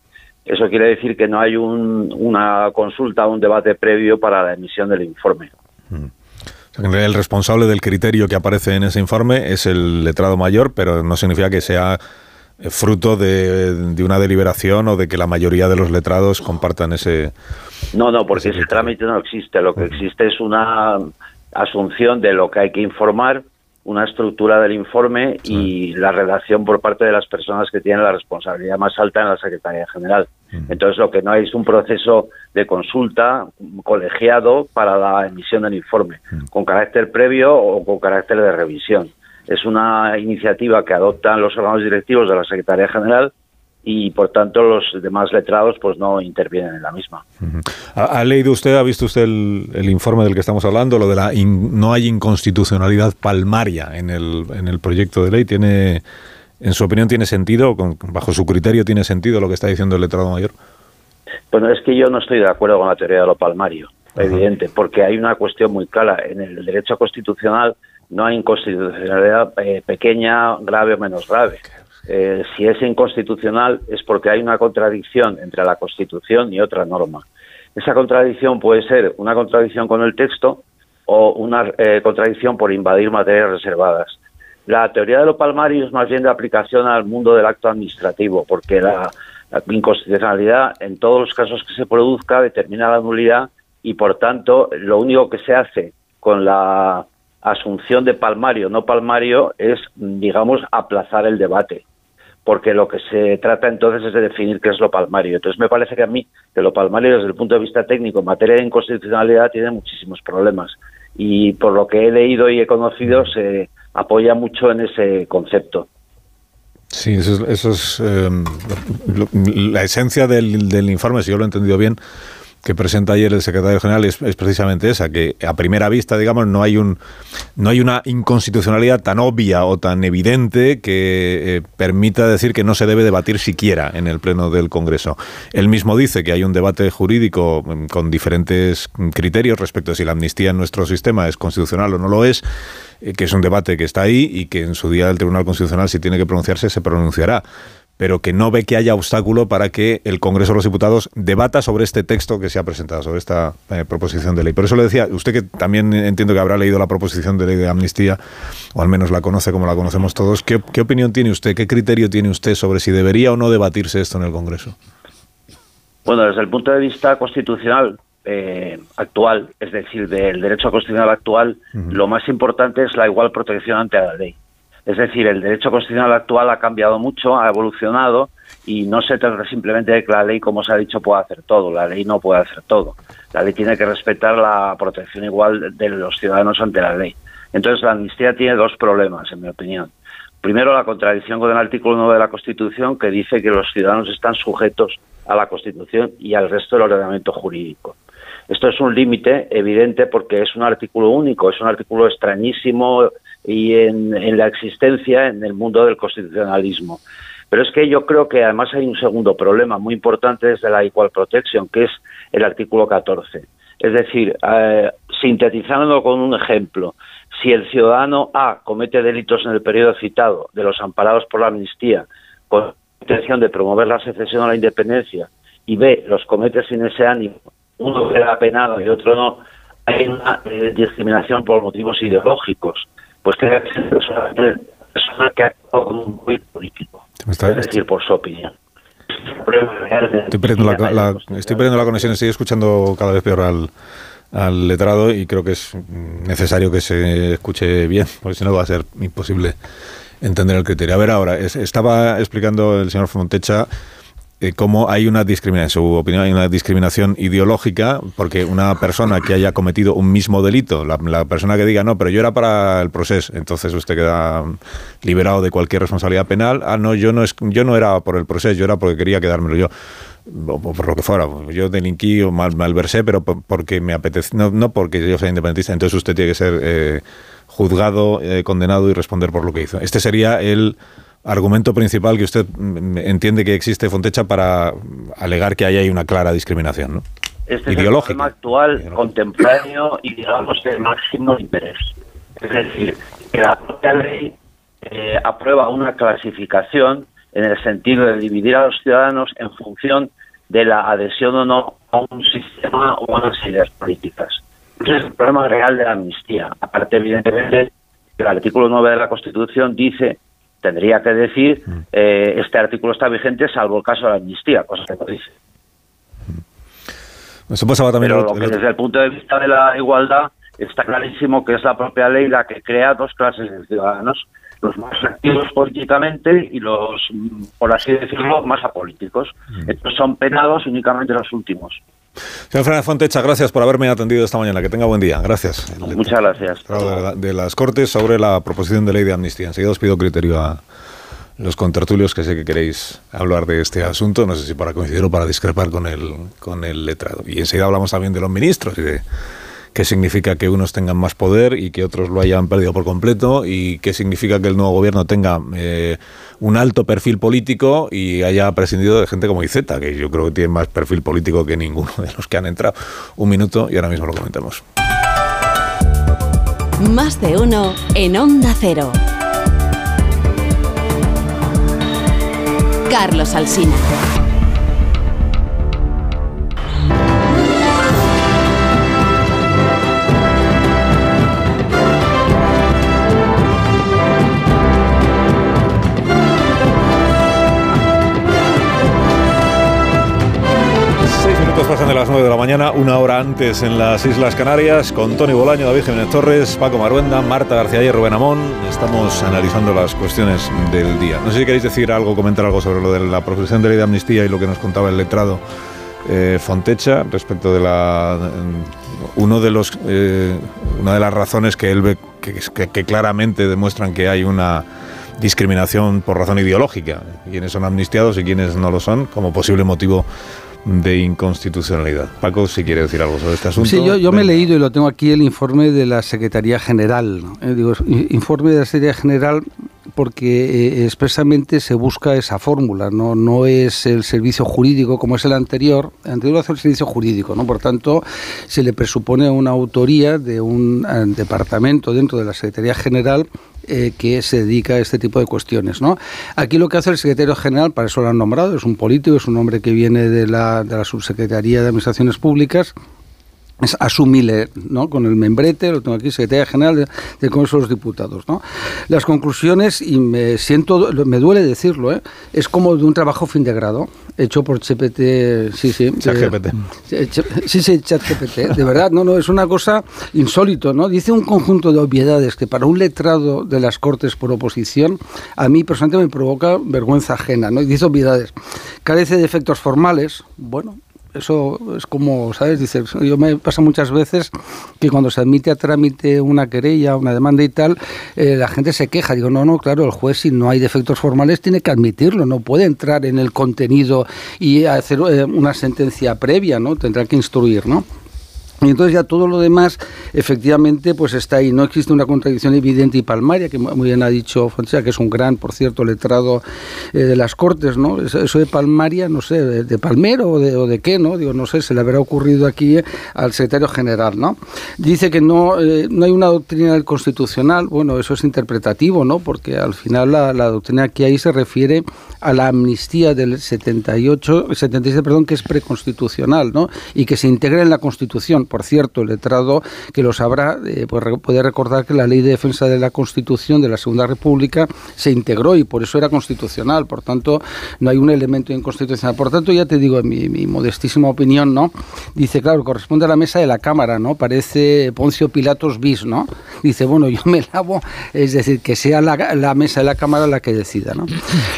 Eso quiere decir que no hay un- una consulta, un debate previo para la emisión del informe. O sea, que en realidad el responsable del criterio que aparece en ese informe es el letrado mayor, pero no significa que sea eh, fruto de, de una deliberación o de que la mayoría de los letrados compartan ese... No, no, porque ese trámite no existe. Lo que existe es una asunción de lo que hay que informar, una estructura del informe y la redacción por parte de las personas que tienen la responsabilidad más alta en la Secretaría General. Entonces, lo que no hay es un proceso de consulta colegiado para la emisión del informe, con carácter previo o con carácter de revisión. Es una iniciativa que adoptan los órganos directivos de la Secretaría General y, por tanto, los demás letrados pues no intervienen en la misma. ¿Ha, ha leído usted, ha visto usted el, el informe del que estamos hablando, lo de la in- no hay inconstitucionalidad palmaria en el, en el proyecto de ley? ¿Tiene, en su opinión, tiene sentido? Con- bajo su criterio, ¿tiene sentido lo que está diciendo el letrado mayor? Bueno, es que yo no estoy de acuerdo con la teoría de lo palmario, evidente, porque hay una cuestión muy clara. En el derecho constitucional no hay inconstitucionalidad eh, pequeña, grave o menos grave. Eh, si es inconstitucional es porque hay una contradicción entre la Constitución y otra norma. Esa contradicción puede ser una contradicción con el texto o una eh, contradicción por invadir materias reservadas. La teoría de lo palmario es más bien de aplicación al mundo del acto administrativo, porque la, la inconstitucionalidad en todos los casos que se produzca determina la nulidad y, por tanto, lo único que se hace con la asunción de palmario no palmario es, digamos, aplazar el debate porque lo que se trata entonces es de definir qué es lo palmario. Entonces me parece que a mí que lo palmario desde el punto de vista técnico en materia de inconstitucionalidad tiene muchísimos problemas y por lo que he leído y he conocido se apoya mucho en ese concepto. Sí, eso es, eso es, lo- la esencia del informe, si yo lo he entendido bien, que presenta ayer el secretario general es, precisamente esa, que a primera vista, digamos, no hay un no hay una inconstitucionalidad tan obvia o tan evidente que eh, permita decir que no se debe debatir siquiera en el pleno del Congreso. Él mismo dice que hay un debate jurídico mm, con diferentes criterios respecto a si la amnistía en nuestro sistema es constitucional o no lo es, eh, que es un debate que está ahí y que en su día el Tribunal Constitucional si tiene que pronunciarse se pronunciará pero que no ve que haya obstáculo para que el Congreso de los Diputados debata sobre este texto que se ha presentado, sobre esta eh, proposición de ley. Por eso le decía, usted que también entiendo que habrá leído la proposición de ley de amnistía, o al menos la conoce como la conocemos todos, ¿qué, qué opinión tiene usted, qué criterio tiene usted sobre si debería o no debatirse esto en el Congreso? Bueno, desde el punto de vista constitucional eh, actual, es decir, del derecho constitucional actual, lo más importante es la igual protección ante la ley. Es decir, el derecho constitucional actual ha cambiado mucho, ha evolucionado y no se trata simplemente de que la ley, como se ha dicho, pueda hacer todo. La ley no puede hacer todo. La ley tiene que respetar la protección igual de los ciudadanos ante la ley. Entonces, la amnistía tiene dos problemas, en mi opinión. Primero, la contradicción con el artículo 9 de la Constitución, que dice que los ciudadanos están sujetos a la Constitución y al resto del ordenamiento jurídico. Esto es un límite evidente porque es un artículo único, es un artículo extrañísimo y en, la existencia en el mundo del constitucionalismo. Pero es que yo creo que además hay un segundo problema muy importante desde la Equal Protection, que es el artículo 14. Es decir, eh, sintetizándolo con un ejemplo, si el ciudadano A comete delitos en el periodo citado de los amparados por la amnistía con intención de promover la secesión a la independencia y B los comete sin ese ánimo, uno queda penado y otro no, hay una discriminación por motivos ideológicos. Pues que ser persona, persona que ha actuado con un móvil político, Está- es decir, por su opinión. Estoy perdiendo la, la- estoy perdiendo la conexión, estoy escuchando cada vez peor al, al letrado y creo que es necesario que se escuche bien, porque si no va a ser imposible entender el criterio. A ver, ahora, es- estaba explicando el señor Fontecha eh, cómo hay una discriminación, en su opinión, hay una discriminación ideológica, porque una persona que haya cometido un mismo delito, la, la persona que diga, no, pero yo era para el proceso, entonces usted queda liberado de cualquier responsabilidad penal. Ah, no, yo no, es, yo no era por el proceso, yo era porque quería quedármelo yo. O por lo que fuera, yo delinquí o mal, malversé, pero por- porque me apetece, no, no porque yo sea independentista, entonces usted tiene que ser eh, juzgado, eh, condenado y responder por lo que hizo. Este sería el argumento principal que usted entiende que existe Fontecha para alegar que ahí hay una clara discriminación, ¿no? Este es el problema actual, contemporáneo y digamos de máximo interés. Es decir, que la propia ley eh, aprueba una clasificación en el sentido de dividir a los ciudadanos en función de la adhesión o no a un sistema o a unas ideas políticas. Ese es el problema real de la amnistía. Aparte, evidentemente, que el artículo 9 de la Constitución dice, tendría que decir, eh, este artículo está vigente salvo el caso de la amnistía, cosa que no dice. Eso pasaba también Pero lo que desde el punto de vista de la igualdad está clarísimo que es la propia ley la que crea dos clases de ciudadanos, los más activos políticamente y los, mm, por así decirlo, más apolíticos. Mm. Estos son penados únicamente los últimos. Señor Fernández Fontecha, gracias por haberme atendido esta mañana. Que tenga buen día. Gracias. Muchas gracias. de, la- de las Cortes sobre la proposición de ley de amnistía. Enseguida os pido criterio a los contertulios que sé que queréis hablar de este asunto. No sé si para coincidir o para discrepar con el, con el letrado. Y enseguida hablamos también de los ministros y de qué significa que unos tengan más poder y que otros lo hayan perdido por completo y qué significa que el nuevo gobierno tenga eh, un alto perfil político y haya prescindido de gente como Iceta, que yo creo que tiene más perfil político que ninguno de los que han entrado. Un minuto y ahora mismo lo comentamos. Más de uno en Onda Cero. Carlos Alsina. Las 9 de la mañana, una hora antes en las Islas Canarias, con Tony Bolaño, David Jiménez Torres, Paco Maruenda, Marta García y Rubén Amón. Estamos analizando las cuestiones del día. No sé si queréis decir algo, comentar algo sobre lo de la proposición de ley de amnistía y lo que nos contaba el letrado eh, Fontecha respecto de la. mm, Uno de los, eh, una de las razones que él ve que, que- claramente demuestran que hay una discriminación por razón ideológica, quiénes son amnistiados y quiénes no lo son, como posible motivo de inconstitucionalidad. Paco, si quiere decir algo sobre este asunto. Sí, yo, yo me he leído y lo tengo aquí el informe de la Secretaría General. Eh, digo, informe de la Secretaría General porque eh, expresamente se busca esa fórmula, ¿no? no es el servicio jurídico como es el anterior, el anterior lo hace el servicio jurídico, ¿no? por tanto se le presupone una autoría de un eh, departamento dentro de la Secretaría General eh, que se dedica a este tipo de cuestiones. ¿no? Aquí lo que hace el secretario general, para eso lo han nombrado, es un político, es un hombre que viene de la, de la Subsecretaría de Administraciones Públicas, es asumible ¿no? con el membrete, lo tengo aquí, secretaria general del de Congreso de los Diputados. ¿no? Las conclusiones, y me siento, me duele decirlo, ¿eh? es como de un trabajo fin de grado, hecho por ChatGPT, sí, sí. ChatGPT. Sí, sí, ChatGPT, de verdad, no, no, es una cosa insólito, ¿no? Dice un conjunto de obviedades que para un letrado de las Cortes por oposición, a mí personalmente me provoca vergüenza ajena, ¿no? Y dice obviedades. Carece de efectos formales, bueno, eso es como, ¿sabes? Dice, yo me pasa muchas veces que cuando se admite a trámite una querella, una demanda y tal, eh, la gente se queja. Digo, no, no, claro, el juez si no hay defectos formales tiene que admitirlo, no puede entrar en el contenido y hacer eh, una sentencia previa, ¿no? Tendrá que instruir, ¿no? Y entonces ya todo lo demás, efectivamente, pues está ahí. No existe una contradicción evidente y palmaria, que muy bien ha dicho Fonseca, que es un gran, por cierto, letrado eh, de las Cortes, ¿no? Eso de palmaria, no sé, de, palmero o de, o de, qué, ¿no? Digo, no sé, se le habrá ocurrido aquí eh, al secretario general, ¿no? Dice que no, eh, no hay una doctrina constitucional, bueno, eso es interpretativo, ¿no? Porque al final la, la doctrina que hay se refiere a la amnistía del 78, 77, perdón, que es preconstitucional, ¿no? Y que se integra en la Constitución por cierto, el letrado que lo sabrá, eh, pues puede recordar que la Ley de Defensa de la Constitución de la Segunda República se integró y por eso era constitucional. Por tanto, no hay un elemento inconstitucional. Por tanto, ya te digo, en mi, mi modestísima opinión, ¿no? Dice, claro, corresponde a la mesa de la Cámara, ¿no? Parece Poncio Pilatos bis, ¿no? Dice, bueno, yo me lavo, es decir, que sea la, la mesa de la Cámara la que decida, ¿no?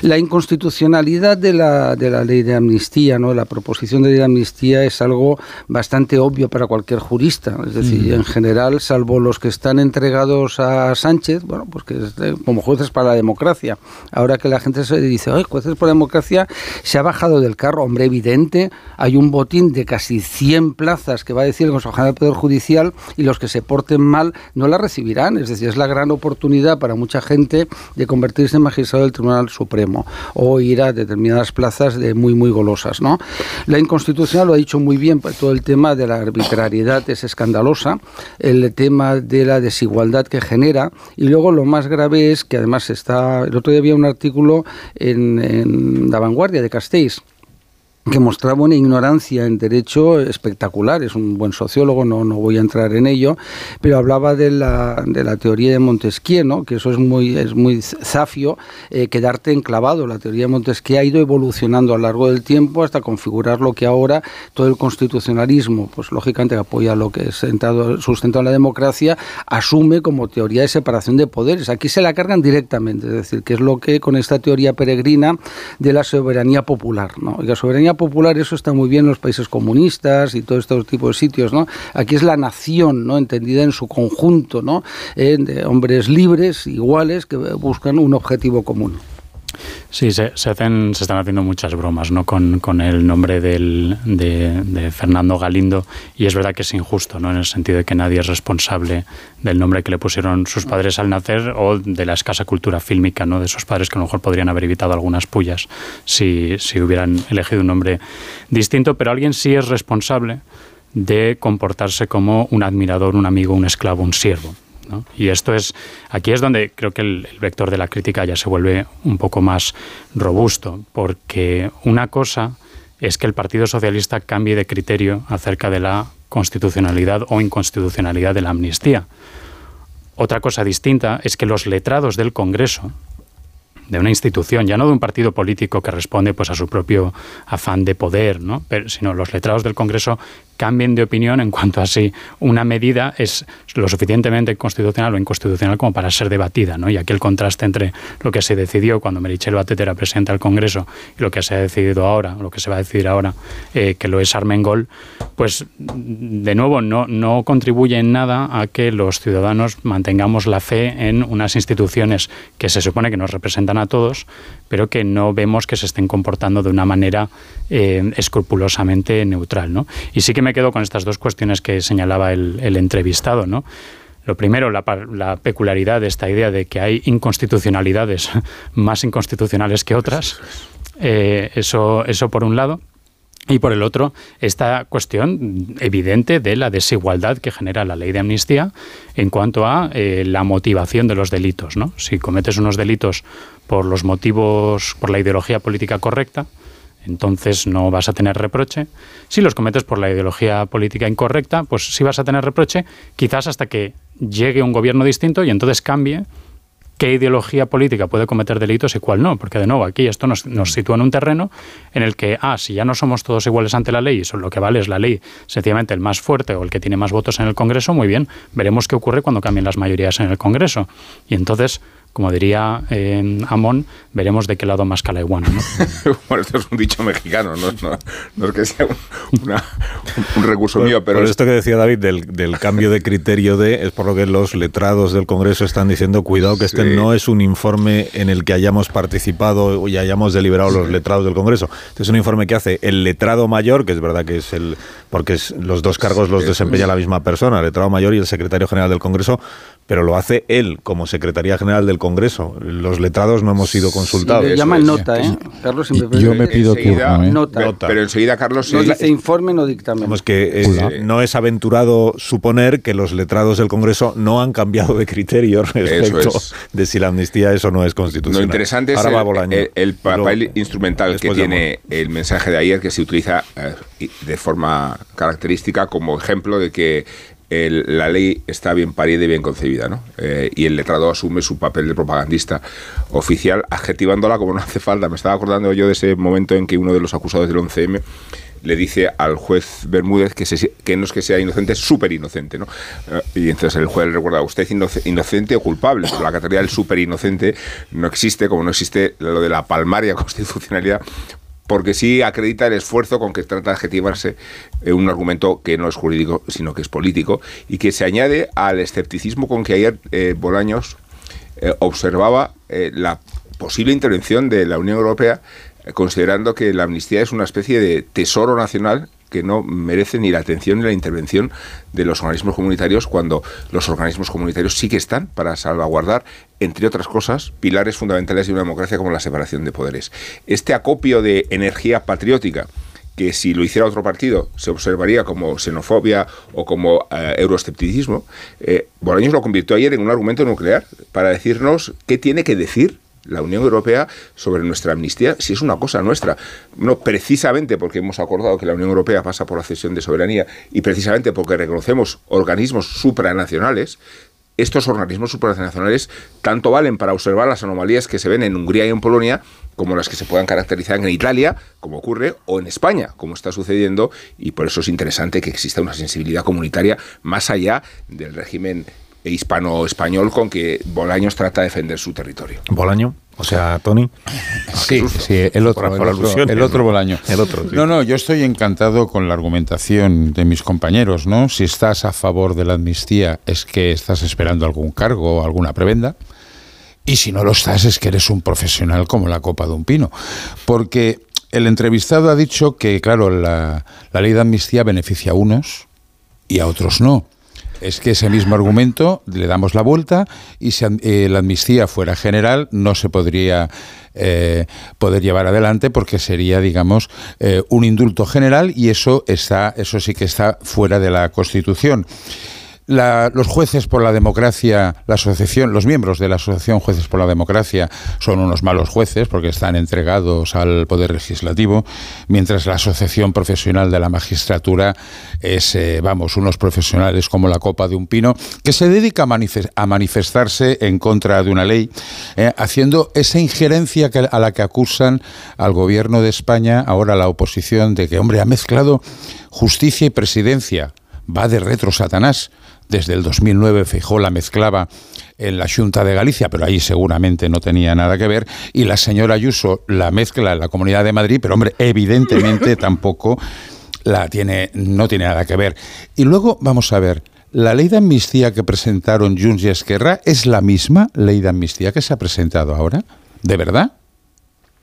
La inconstitucionalidad de la, de la ley de amnistía, ¿no? La proposición de ley de amnistía es algo bastante obvio para cualquier cualquier jurista, es decir, en general, salvo los que están entregados a Sánchez, bueno, pues que es como jueces para la democracia. Ahora que la gente se dice, ay, jueces para la democracia, se ha bajado del carro, hombre, evidente, hay un botín de casi 100 plazas que va a decir el Consejo General del Poder Judicial y los que se porten mal no la recibirán, es decir, es la gran oportunidad para mucha gente de convertirse en magistrado del Tribunal Supremo o ir a determinadas plazas de muy, muy golosas, ¿no? La inconstitucional lo ha dicho muy bien, pues, todo el tema de la arbitrariedad es escandalosa, el tema de la desigualdad que genera y luego lo más grave es que además está, el otro día había un artículo en, en La Vanguardia de Castells que mostraba una ignorancia en derecho espectacular. Es un buen sociólogo, no, no voy a entrar en ello, pero hablaba de la, de la teoría de Montesquieu, ¿no? que eso es muy, es muy zafio, eh, quedarte enclavado. La teoría de Montesquieu ha ido evolucionando a lo largo del tiempo hasta configurar lo que ahora todo el constitucionalismo, pues lógicamente apoya lo que es sentado, sustentado en la democracia, asume como teoría de separación de poderes. Aquí se la cargan directamente, es decir, que es lo que con esta teoría peregrina de la soberanía popular. ¿no? La soberanía popular, eso está muy bien en los países comunistas y todo este tipo de sitios, ¿no? Aquí es la nación, ¿no? Entendida en su conjunto, ¿no? Eh, de hombres libres, iguales, que buscan un objetivo común. Sí, se, hacen, se están haciendo muchas bromas ¿no? con, el nombre del, de, Fernando Galindo y es verdad que es injusto, ¿no? en el sentido de que nadie es responsable del nombre que le pusieron sus padres al nacer o de la escasa cultura fílmica ¿no? de esos padres que a lo mejor podrían haber evitado algunas pullas si hubieran elegido un nombre distinto, pero alguien sí es responsable de comportarse como un admirador, un amigo, un esclavo, un siervo. Y esto es, aquí es donde creo que el, vector de la crítica ya se vuelve un poco más robusto, porque una cosa es que el Partido Socialista cambie de criterio acerca de la constitucionalidad o inconstitucionalidad de la amnistía. Otra cosa distinta es que los letrados del Congreso, de una institución, ya no de un partido político que responde pues a su propio afán de poder, ¿no? Sino los letrados del Congreso cambien de opinión en cuanto a si una medida es lo suficientemente constitucional o inconstitucional como para ser debatida. ¿no? Y aquí el contraste entre lo que se decidió cuando Merichel Batet era presidente del Congreso y lo que se ha decidido ahora, lo que se va a decidir ahora, eh, que lo es Armengol, pues de nuevo no, no contribuye en nada a que los ciudadanos mantengamos la fe en unas instituciones que se supone que nos representan a todos, pero que no vemos que se estén comportando de una manera eh, escrupulosamente neutral. ¿no? Y sí que me quedo con estas dos cuestiones que señalaba el, el entrevistado, ¿no? Lo primero, la, la, peculiaridad de esta idea de que hay inconstitucionalidades más inconstitucionales que otras. Eh, eso, eso por un lado. Y por el otro, esta cuestión evidente de la desigualdad que genera la ley de amnistía en cuanto a eh, la motivación de los delitos. ¿no? Si cometes unos delitos por los motivos, por la ideología política correcta, entonces no vas a tener reproche. Si los cometes por la ideología política incorrecta, pues sí vas a tener reproche, quizás hasta que llegue un gobierno distinto y entonces cambie qué ideología política puede cometer delitos y cuál no, porque de nuevo aquí esto nos, nos, sitúa en un terreno en el que, ah, si ya no somos todos iguales ante la ley y lo que vale es la ley, sencillamente el más fuerte o el que tiene más votos en el Congreso, muy bien, veremos qué ocurre cuando cambien las mayorías en el Congreso. Y entonces como diría eh, Amón, veremos de qué lado más cala iguana. ¿no? bueno, esto es un dicho mexicano, no, no, no es que sea un, una, un recurso por, mío, pero... Por esto que decía David del, del, cambio de criterio de, es por lo que los letrados del Congreso están diciendo, cuidado que este no es un informe en el que hayamos participado y hayamos deliberado sí. los letrados del Congreso. Este es un informe que hace el letrado mayor, que es verdad que es el... porque es, los dos cargos los desempeña la misma persona, el letrado mayor y el secretario general del Congreso, pero lo hace él como Secretaría General del Congreso. Los letrados no hemos sido consultados. Sí, le llaman nota, ¿eh? Carlos siempre Yo me pido turno, ¿eh? nota. nota. Pero enseguida, Carlos... No dice informe, no dictamen. Vamos, que eh, no es aventurado suponer que los letrados del Congreso no han cambiado de criterio respecto es. de si la amnistía eso no es constitucional. Lo interesante Ahora es el, el, papel Luego, instrumental que tiene el mensaje de ayer que se utiliza eh, de forma característica como ejemplo de que la ley está bien parida y bien concebida, ¿no? Eh, y el letrado asume su papel de propagandista oficial, adjetivándola como no hace falta. Me estaba acordando yo de ese momento en que uno de los acusados del 11M le dice al juez Bermúdez que, no es que sea inocente, es súper inocente, ¿no? Eh, y entonces el juez le recuerda, usted es inocente o culpable, la categoría del súper inocente no existe, como no existe lo de la palmaria constitucionalidad, porque sí acredita el esfuerzo con que trata de adjetivarse un argumento que no es jurídico, sino que es político, y que se añade al escepticismo con que ayer eh, Bolaños eh, observaba eh, la posible intervención de la Unión Europea, considerando que la amnistía es una especie de tesoro nacional que no merece ni la atención ni la intervención de los organismos comunitarios cuando los organismos comunitarios sí que están para salvaguardar, entre otras cosas, pilares fundamentales de una democracia como la separación de poderes. Este acopio de energía patriótica que si lo hiciera otro partido se observaría como xenofobia o como eh, euroescepticismo, eh, Bolaños lo convirtió ayer en un argumento nuclear para decirnos qué tiene que decir la Unión Europea sobre nuestra amnistía si es una cosa nuestra. No precisamente porque hemos acordado que la Unión Europea pasa por la cesión de soberanía y precisamente porque reconocemos organismos supranacionales, estos organismos supranacionales tanto valen para observar las anomalías que se ven en Hungría y en Polonia como las que se puedan caracterizar en Italia, como ocurre, o en España, como está sucediendo, y por eso es interesante que exista una sensibilidad comunitaria más allá del régimen hispano-español con que Bolaños trata de defender su territorio. ¿Bolaño? O sea, Tony. Sí, sí, el otro, por, por el, otro el otro Bolaño. El otro, sí. No, no, yo estoy encantado con la argumentación de mis compañeros, ¿no? Si estás a favor de la amnistía es que estás esperando algún cargo o alguna prebenda. Y si no lo estás es que eres un profesional como la copa de un pino. Porque el entrevistado ha dicho que, claro, la, la ley de amnistía beneficia a unos y a otros no es que ese mismo argumento le damos la vuelta y si eh, la amnistía fuera general no se podría eh, poder llevar adelante porque sería, digamos, eh, un indulto general y eso está, eso sí que está fuera de la Constitución. La- los jueces por la democracia, la asociación, los miembros de la asociación Jueces por la Democracia son unos malos jueces porque están entregados al poder legislativo, mientras la asociación profesional de la magistratura es, eh, vamos, unos profesionales como la copa de un pino que se dedica a, a manifestarse en contra de una ley, eh, haciendo esa injerencia a la que acusan al gobierno de España, ahora la oposición, de que, hombre, ha mezclado justicia y presidencia. Va de retro Satanás. Desde el 2009 Feijóo la mezclaba en la Junta de Galicia, pero ahí seguramente no tenía nada que ver. Y la señora Ayuso la mezcla en la Comunidad de Madrid, pero hombre, evidentemente tampoco la tiene, no tiene nada que ver. Y luego vamos a ver, la ley de amnistía que presentaron Junts y Esquerra es la misma ley de amnistía que se ha presentado ahora. ¿De verdad?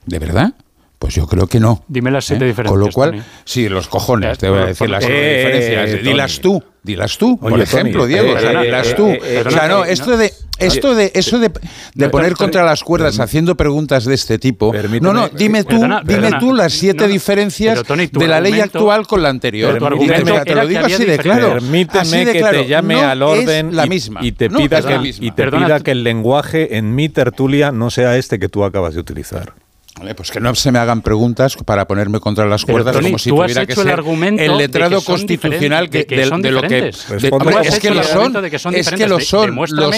¿De verdad? Pues yo creo que no. Dime las siete ¿eh? diferencias. Con lo cual, Tony. sí, los cojones, Eh, te voy a decir las eh, siete diferencias. eh, dilas tú, dilas tú, por ejemplo, Tony, Diego, eh, eh, dilas eh, tú. eh, eh, o sea, no, Tony, esto de esto de eso de, de No, poner contra las cuerdas haciendo preguntas de este tipo. No, no, dime tú, Perdona, dime perdona. tú las siete No, no, diferencias Tony, de la ley actual con la anterior. pero tu Y te- lo que digo así de claro. Permíteme así de que claro. te llame No al orden la y- misma. y te No, pida, que, misma. y te pida que el lenguaje en mi tertulia no sea este que tú acabas de utilizar. Vale, Pues que no se me hagan preguntas para ponerme contra las Pero, cuerdas Tony, como si tuviera que el ser el de letrado que constitucional que, de que son de lo que de- hombre, es que lo el son de es que lo De- son. lo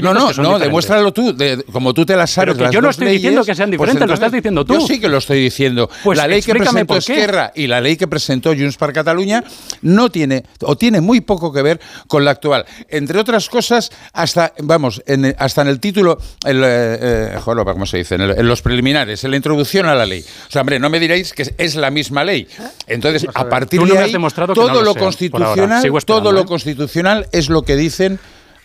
no no no demuéstralo tú de- como tú te las sabes Pero que yo no estoy diciendo que sean pues diferentes, lo estás diciendo tú. yo sí que lo estoy diciendo. Pues la ley que presentó. Esquerra y la ley que presentó Junts per Cataluña no tiene o tiene muy poco que ver con la actual. Entre otras cosas hasta vamos en, hasta en el título el, eh, eh, joder, ¿cómo se dice? En, el- en los preliminares en la introducción a la ley. O sea hombre no me diréis que es- la misma ley. Entonces a partir de ahí todo no lo constitucional todo lo ¿eh? constitucional es lo que dicen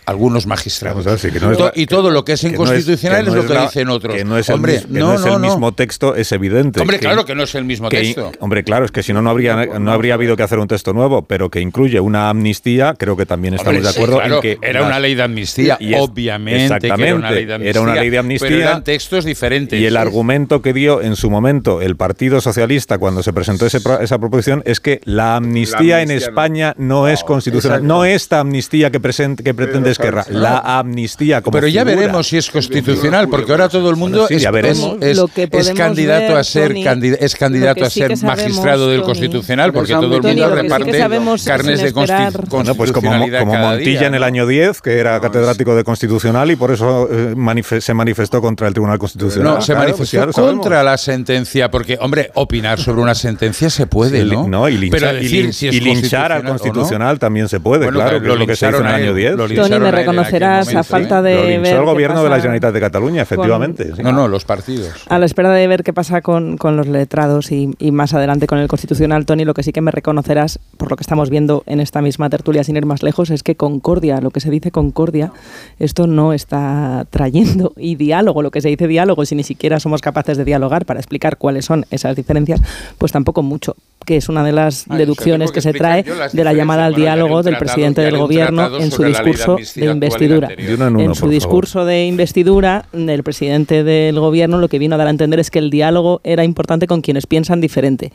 algunos magistrados. Vamos a ver, sí, que no es To- la- y todo lo que es que no inconstitucional que es, no lo que la- dicen otros. Que no es hombre, el, mis- que no, es el no, no. mismo texto, es evidente. Hombre, claro que no es el mismo que- texto. Hombre, claro, es que si no, no habría, no habría habido que hacer un texto nuevo, pero que incluye una amnistía, creo que también estamos Hombre, de sí, acuerdo claro, en que. era una ley de amnistía, Y es- obviamente que era una ley de amnistía. Era una ley de amnistía. Pero eran textos diferentes. Y el argumento que dio en su momento el Partido Socialista cuando se presentó ese pro- esa proposición es que la amnistía, en amnistía no. España no, es constitucional. exacto. No esta amnistía que, present- que pretende Esquerra, la amnistía como Pero ya figura. veremos si es constitucional, porque ahora todo el mundo Bueno, sí, es, ya veremos. es- es- candidato ver, a ser Tony, candid- es candidato a sí ser sabemos, magistrado del Tony, constitucional, porque todo el mundo sí reparte sabemos carnes de consti- esperar- Bueno, pues como, constitucionalidad como Montilla día, en el ¿no? año 10, que era catedrático de constitucional y por eso eh, manife- se manifestó contra el Tribunal Constitucional. No, se Claro, pues manifestó sabemos. contra la sentencia, porque, hombre, opinar sobre una sentencia se puede, Sí, ¿no? no, y linchar, Pero y decir lin- si es y linchar al constitucional no. también se puede, Bueno, claro, que es lo que se hizo en el año él, 10. lo lincharon me reconocerás a momento, falta ¿eh? de Lo ver el gobierno de la Generalitat de Cataluña, efectivamente. No, no, los partidos. A la espera de ver qué pasa con, con los letrados y, y más adelante con el Constitucional, Tony, lo que sí que me reconocerás, por lo que estamos viendo en esta misma tertulia sin ir más lejos, es que concordia, lo que se dice concordia, esto no está trayendo. Y diálogo, lo que se dice diálogo, si ni siquiera somos capaces de dialogar para explicar cuáles son esas diferencias, pues tampoco mucho, que es una de las Ay, deducciones que se trae de la llamada al diálogo del presidente del gobierno en su discurso de investidura. anterior. De uno en uno, en por su favor. discurso de investidura, el presidente del gobierno lo que vino a dar a entender es que el diálogo era importante con quienes piensan diferente,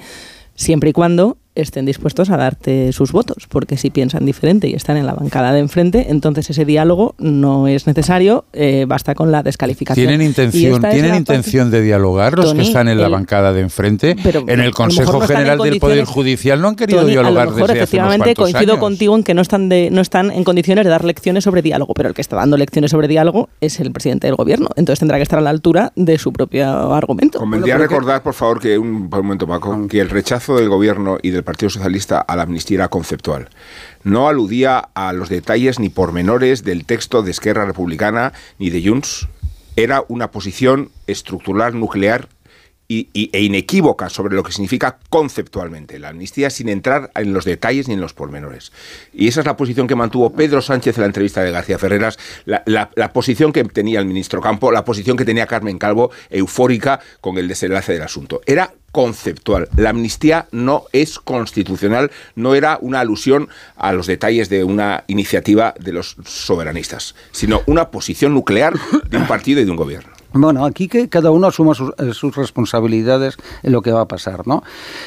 siempre y cuando estén dispuestos a darte sus votos, porque si piensan diferente y están en la bancada de enfrente, entonces ese diálogo no es necesario, eh, basta con la descalificación. ¿Tienen intención, ¿tienen la intención de dialogar los Tony, que están en la el- bancada de enfrente? Pero en el Consejo no General del Poder Judicial no han querido Tony, dialogar a lo mejor desde hace unos efectivamente coincido años. contigo en que no están de, no están en condiciones de dar lecciones sobre diálogo, pero el que está dando lecciones sobre diálogo es el presidente del gobierno, entonces tendrá que estar a la altura de su propio argumento. Convendría recordar, por favor, que un, por un momento, Paco, que el rechazo del gobierno y del Partido Socialista a la amnistía era conceptual. No aludía a los detalles ni pormenores del texto de Esquerra Republicana ni de Junts. Era una posición estructural nuclear y, e inequívoca sobre lo que significa conceptualmente la amnistía sin entrar en los detalles ni en los pormenores. Y esa es la posición que mantuvo Pedro Sánchez en la entrevista de García Ferreras, la, la- la posición que tenía el ministro Campo, la posición que tenía Carmen Calvo, eufórica con el desenlace del asunto. Era conceptual. La amnistía no es constitucional, no era una alusión a los detalles de una iniciativa de los soberanistas, sino una posición nuclear de un partido y de un gobierno. Bueno, aquí que cada uno asuma sus, eh, sus, responsabilidades en lo que va a pasar, ¿no?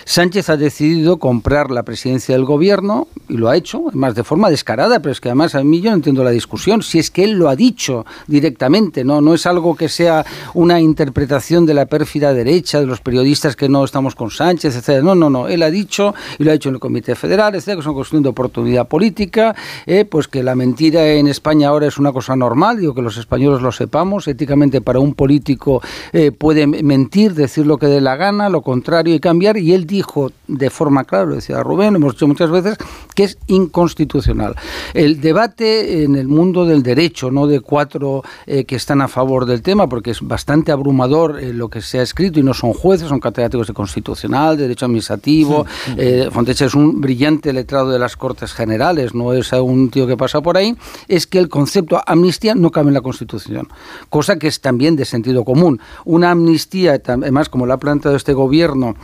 Sánchez ha decidido comprar la presidencia del gobierno y lo ha hecho, además de forma descarada, pero es que además a mí yo no entiendo la discusión, si es que él lo ha dicho directamente, ¿no? No es algo que sea una interpretación de la pérfida derecha, de los periodistas que no estamos con Sánchez, etcétera. No, no, no, él ha dicho, y lo ha dicho en el Comité Federal, etcétera, que es una de oportunidad política, eh, pues que la mentira en España ahora es una cosa normal, digo que los españoles lo sepamos, éticamente para un político eh, puede mentir, decir lo que dé la gana, lo contrario y cambiar. Y él dijo de forma clara, lo decía Rubén, lo hemos dicho muchas veces, que es inconstitucional. El debate en el mundo del derecho, no de cuatro eh, que están a favor del tema, porque es bastante abrumador eh, lo que se ha escrito y no son jueces, son catedráticos de constitucional, de derecho administrativo. Eh, Fontecha es un brillante letrado de las Cortes Generales, no es un tío que pasa por ahí. Es que el concepto amnistía no cabe en la Constitución, cosa que es también de sentido común. Una amnistía, además, como lo ha planteado este gobierno,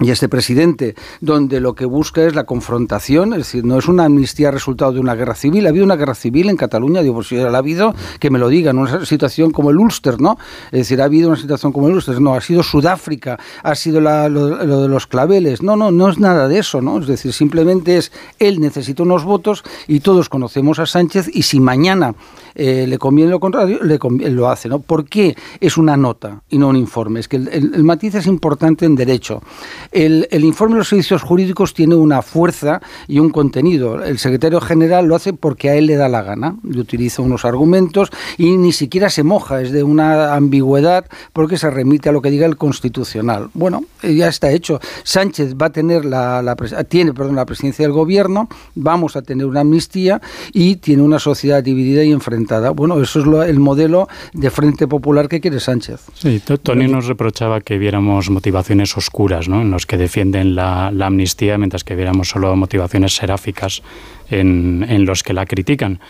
y este presidente, donde lo que busca es la confrontación, es decir, no es una amnistía resultado de una guerra civil. Ha habido una guerra civil en Cataluña, digo, pues si la ha habido, que me lo digan, una situación como el Ulster, ¿no? Es decir, ha habido una situación como el Ulster, no, ha sido Sudáfrica, ha sido lo, de los claveles, no, no, no es nada de eso, ¿no? Es decir, simplemente es, él necesita unos votos y todos conocemos a Sánchez y si mañana eh, le conviene lo contrario, le conviene, lo hace, ¿no? ¿Por qué es una nota y no un informe? Es que el, el, matiz es importante en derecho. El, el, informe de los servicios jurídicos tiene una fuerza y un contenido. El secretario general lo hace porque a él le da la gana, le utiliza unos argumentos y ni siquiera se moja, es de una ambigüedad porque se remite a lo que diga el constitucional. Bueno, ya está hecho. Sánchez va a tener la, la tiene, perdón, la presidencia del gobierno, vamos a tener una amnistía y tiene una sociedad dividida y enfrentada. Bueno, eso es lo, el modelo de Frente Popular que quiere Sánchez. Sí, Tony nos reprochaba que viéramos motivaciones oscuras, ¿no? En los que defienden la, la amnistía, mientras que viéramos solo motivaciones seráficas en, en los que la critican.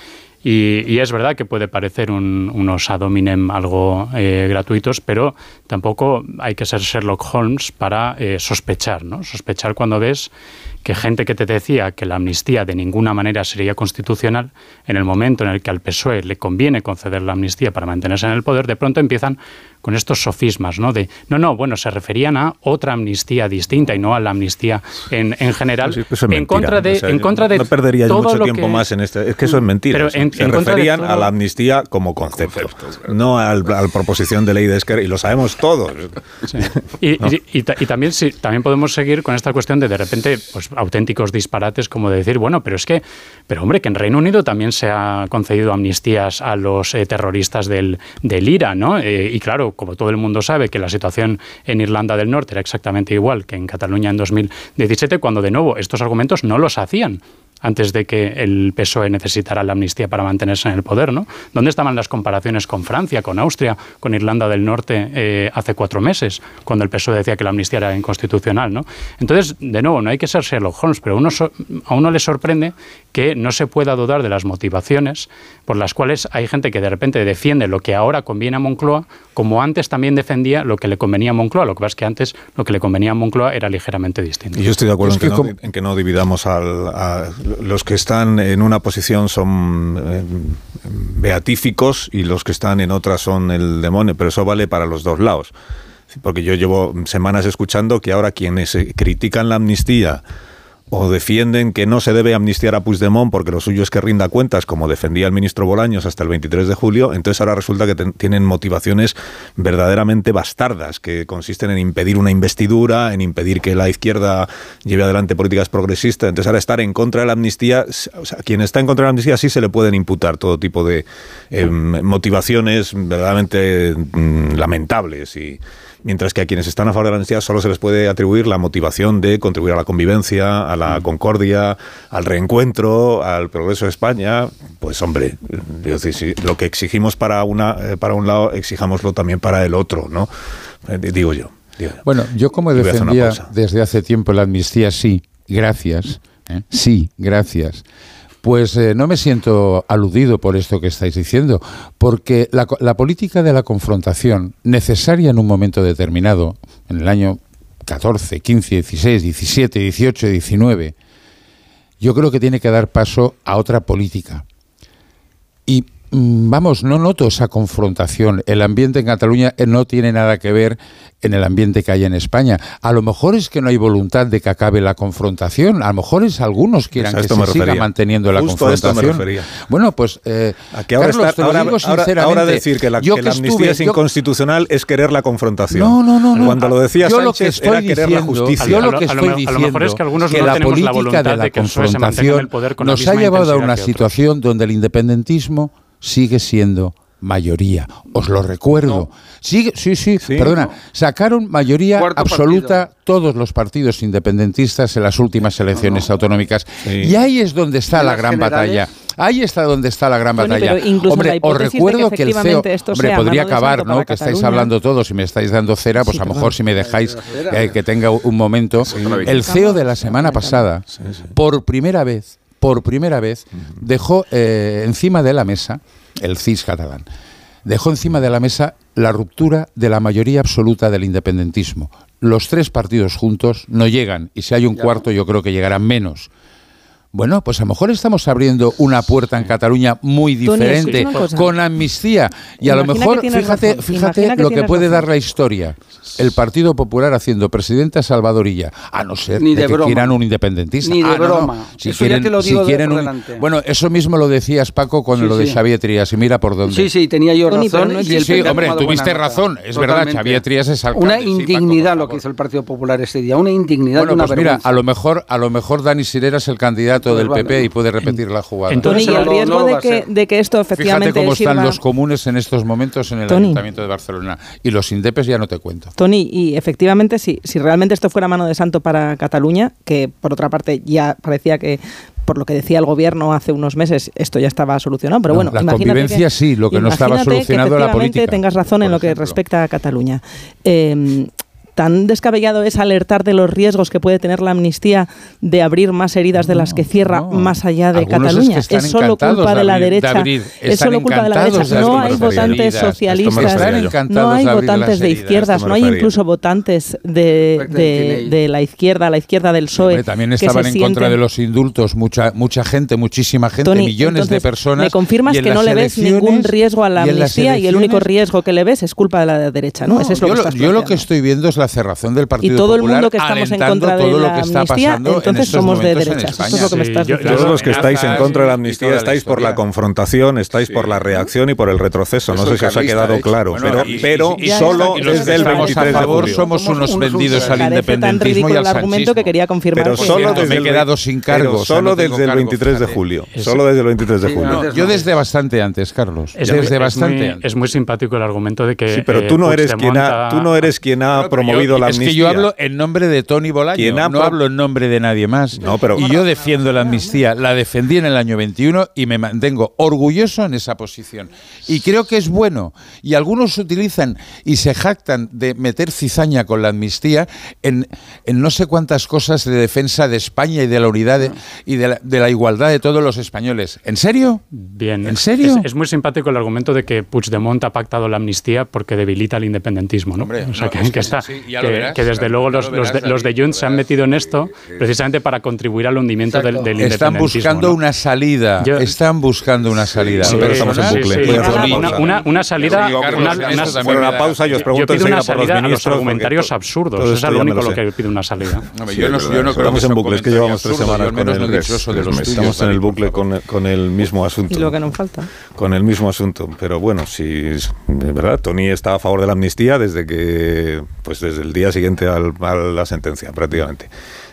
Y, y, es verdad que puede parecer un, unos ad hominem algo eh, gratuitos, pero tampoco hay que ser Sherlock Holmes para eh, sospechar, ¿no? Sospechar cuando ves que gente que te decía que la amnistía de ninguna manera sería constitucional, en el momento en el que al PSOE le conviene conceder la amnistía para mantenerse en el poder, de pronto empiezan con estos sofismas, ¿no? De, no, no, bueno, se referían a otra amnistía distinta y no a la amnistía en, en general, Pues eso es en mentira. contra de, O sea, en contra de no perdería yo mucho tiempo que- más en este. Es que eso es mentira. Pero O sea, en- se en referían todo- a la amnistía como concepto, no al, a la proposición de ley de Esquerra, y lo sabemos todos. Y, ¿no? y- y ta- y también, sí, también podemos seguir con esta cuestión de de repente pues, auténticos disparates como de decir, bueno, pero es que, pero hombre, que en Reino Unido también se ha concedido amnistías a los eh, terroristas del, del IRA, ¿no? Eh, y claro, como todo el mundo sabe que la situación en Irlanda del Norte era exactamente igual que en Cataluña en 2017, cuando de nuevo estos argumentos no los hacían antes de que el PSOE necesitara la amnistía para mantenerse en el poder, ¿no? ¿Dónde estaban las comparaciones con Francia, con Austria, con Irlanda del Norte eh, hace cuatro meses, cuando el PSOE decía que la amnistía era inconstitucional, ¿no? Entonces, de nuevo, no hay que ser Sherlock Holmes, pero uno so- a uno le sorprende que no se pueda dudar de las motivaciones por las cuales hay gente que de repente defiende lo que ahora conviene a Moncloa, como antes también defendía lo que le convenía a Moncloa. Lo que pasa es que antes lo que le convenía a Moncloa era ligeramente distinto. Y yo estoy de acuerdo Es en, que no, en que no dividamos al, a los que están en una posición son eh, beatíficos y los que están en otra son el demonio, pero eso vale para los dos lados. Porque yo llevo semanas escuchando que ahora quienes eh, critican la amnistía o defienden que no se debe amnistiar a Puigdemont porque lo suyo es que rinda cuentas, como defendía el ministro Bolaños hasta el 23 de julio, entonces ahora resulta que tienen motivaciones verdaderamente bastardas, que consisten en impedir una investidura, en impedir que la izquierda lleve adelante políticas progresistas. Entonces ahora estar en contra de la amnistía, o sea, quien está en contra de la amnistía sí se le pueden imputar todo tipo de eh, motivaciones verdaderamente mm, lamentables y mientras que a quienes están a favor de la amnistía solo se les puede atribuir la motivación de contribuir a la convivencia, a la concordia, al reencuentro, al progreso de España. Pues hombre, lo que exigimos para una eh, para un lado, exijámoslo también para el otro, ¿no? Eh, digo yo. digo yo. Bueno, yo como defendía desde hace tiempo la amnistía, sí, gracias, ¿eh? sí, gracias. Pues eh, no me siento aludido por esto que estáis diciendo, porque la, la política de la confrontación, necesaria en un momento determinado, en el año 14, 15, 16, 17, 18, 19, yo creo que tiene que dar paso a otra política. Mm, vamos, no noto esa confrontación. El ambiente en Cataluña eh, no tiene nada que ver en el ambiente que hay en España. A lo mejor es que no hay voluntad de que acabe la confrontación. A lo mejor es algunos quieran Pues que se siga manteniendo la Justo a esto me confrontación. refería. Bueno, pues eh, A que ahora, Carlos, está- te lo ahora- digo ahora- sinceramente. ahora decir que la, yo que la amnistía estuve- es yo- inconstitucional es querer la confrontación. No, no, no, no. Cuando lo decía Yo lo que Sánchez estoy era querer la diciendo- justicia. Yo lo A que lo- a lo estoy a lo diciendo mejor es que algunos que no la tenemos la política voluntad de la de que confrontación el poder con la nos misma ha llevado a una situación donde el independentismo sigue siendo mayoría. Os lo recuerdo. Sigue, sí, sí, perdona. Sacaron mayoría Cuarto absoluta todos los partidos independentistas en las últimas elecciones autonómicas. Y ahí es donde está ¿Y la gran generales? batalla. Ahí está donde está la gran batalla. pero incluso Hombre, la os que recuerdo que, el CEO, esto hombre, podría acabar, ¿no? Que estáis hablando todos y me estáis dando cera, pues Sí, a lo mejor si me dejáis eh, que tenga un momento. El CEO de la semana pasada, por primera vez, por primera vez, dejó eh, encima de la mesa, el CIS catalán, dejó encima de la mesa la ruptura de la mayoría absoluta del independentismo. Los tres partidos juntos no llegan, y si hay un cuarto yo creo que llegarán menos. Bueno, pues a lo mejor estamos abriendo una puerta en Cataluña muy diferente, con amnistía. Y a lo mejor, fíjate, razón, fíjate que lo que puede razón. dar la historia. El Partido Popular haciendo presidente a Salvadorilla, a no ser Ni de de que broma. quieran un independentista. Ni de Ah, no, no. broma. Si Eso ya quieren, te lo si digo de quieren un-. Bueno, eso mismo lo decías, Paco, con Sí, lo de sí. Xavier Trías, y mira por dónde. Sí, sí, tenía yo Tony, razón. no y el Sí, hombre, tuviste nota. razón, es verdad. Xavier Trías es alcalde. Una Paco, indignidad lo que hizo el Partido Popular ese día, una indignidad Bueno, pues mira, vergüenza. a lo mejor, a lo mejor Dani Sirera es el candidato Pues del. PP y puede repetir la jugada. Tony, Entonces, y el no- riesgo no de, que, de que esto efectivamente Fíjate cómo están sirva- los comunes en estos momentos en el Tony. Ayuntamiento de Barcelona. Y los indepes ya no te cuento. Tony, y efectivamente, si, si realmente esto fuera mano de santo para Cataluña, que por otra parte ya parecía que, por lo que decía el gobierno hace unos meses, esto ya estaba solucionado, pero No, bueno, la imagínate convivencia que- sí, lo que no estaba imagínate que solucionado la efectivamente política, tengas razón en lo que ejemplo. respecta a Cataluña. Eh, Tan descabellado es alertar de los riesgos que puede tener la amnistía de abrir más heridas de las que cierra más allá de Algunos es Cataluña. que están solo culpa de de la de derecha. abrir. Es solo culpa de la derecha. de No hay votantes socialistas. No hay votantes de izquierdas. No hay incluso votantes de, de, de la izquierda, la izquierda del PSOE. Hombre, también que se estaban en contra de los indultos, mucha mucha gente, muchísima gente, Tony, millones de personas. Me confirmas que no le ves ningún riesgo a la amnistía y el único riesgo que le ves es culpa de la derecha, ¿no? Es lo yo, que lo, que estoy viendo es la cerrazón del Partido y todo el Popular mundo que estamos en contra de todo la lo que está amnistía, pasando en entonces estos somos de en derechas. Esto España. es lo que me estás yo- diciendo. Todos los que estáis en contra de la amnistía estáis por la confrontación, estáis por la reacción y por el retroceso. No Eso sé el si os ha quedado claro, Bueno, pero, y- pero y- y- solo desde el estamos 23 a de favor julio. somos unos vendidos al independentismo y ridículo al el argumento sanchismo. que quería confirmar Pero solo desde me he el quedado sin cargos, pero o sea, solo desde el cargos, 23 de julio. Solo desde el 23 de Sí, julio. yo desde bastante antes, Carlos. Es, desde muy, bastante es, muy, antes. es muy simpático el argumento de que. Sí, pero eh, tú no eres quien ha, tú no eres quien ha pero promovido yo- la es que yo hablo en nombre de Tony Bolaño, ¿Quién ha no pro- hablo en nombre de nadie más. No, pero- y yo defiendo la amnistía, la defendí en el año 21 y me mantengo orgulloso en esa posición. Y creo que es bueno. Y algunos utilizan y se jactan de meter cizaña con la amnistía en, en no sé cuántas cosas de defensa de España y de la unidad de- y de la, de la igualdad de todos los españoles. ¿En serio? Bien. ¿En serio? Es, es muy simpático el argumento de que Puigdemont ha pactado la amnistía porque debilita el independentismo, ¿no? Hombre, o sea, no, que, es que que está, sí, ya lo que, verás, que desde ya luego lo los, los verás, de, los de Junts se han metido en esto precisamente para contribuir al hundimiento del, del Están independentismo. buscando ¿no? una salida. Yo- Están buscando una salida. Sí, pero estamos en bucle. sí, a hacer una, una una, salida, Sí, una, Bueno, una pausa y os yo pregunto pido una por los salida a los argumentarios absurdos. todo es esto lo único lo lo que pido una salida. Sí, yo no, es yo no creo que Estamos en bucle, es que llevamos tres semanas yo con el- eso Estamos en el bucle con, con el mismo asunto. Y lo que nos falta. Con el mismo asunto. Pero bueno, si de verdad, Tony está a favor de la amnistía desde que, pues desde el día siguiente al- a la sentencia, prácticamente.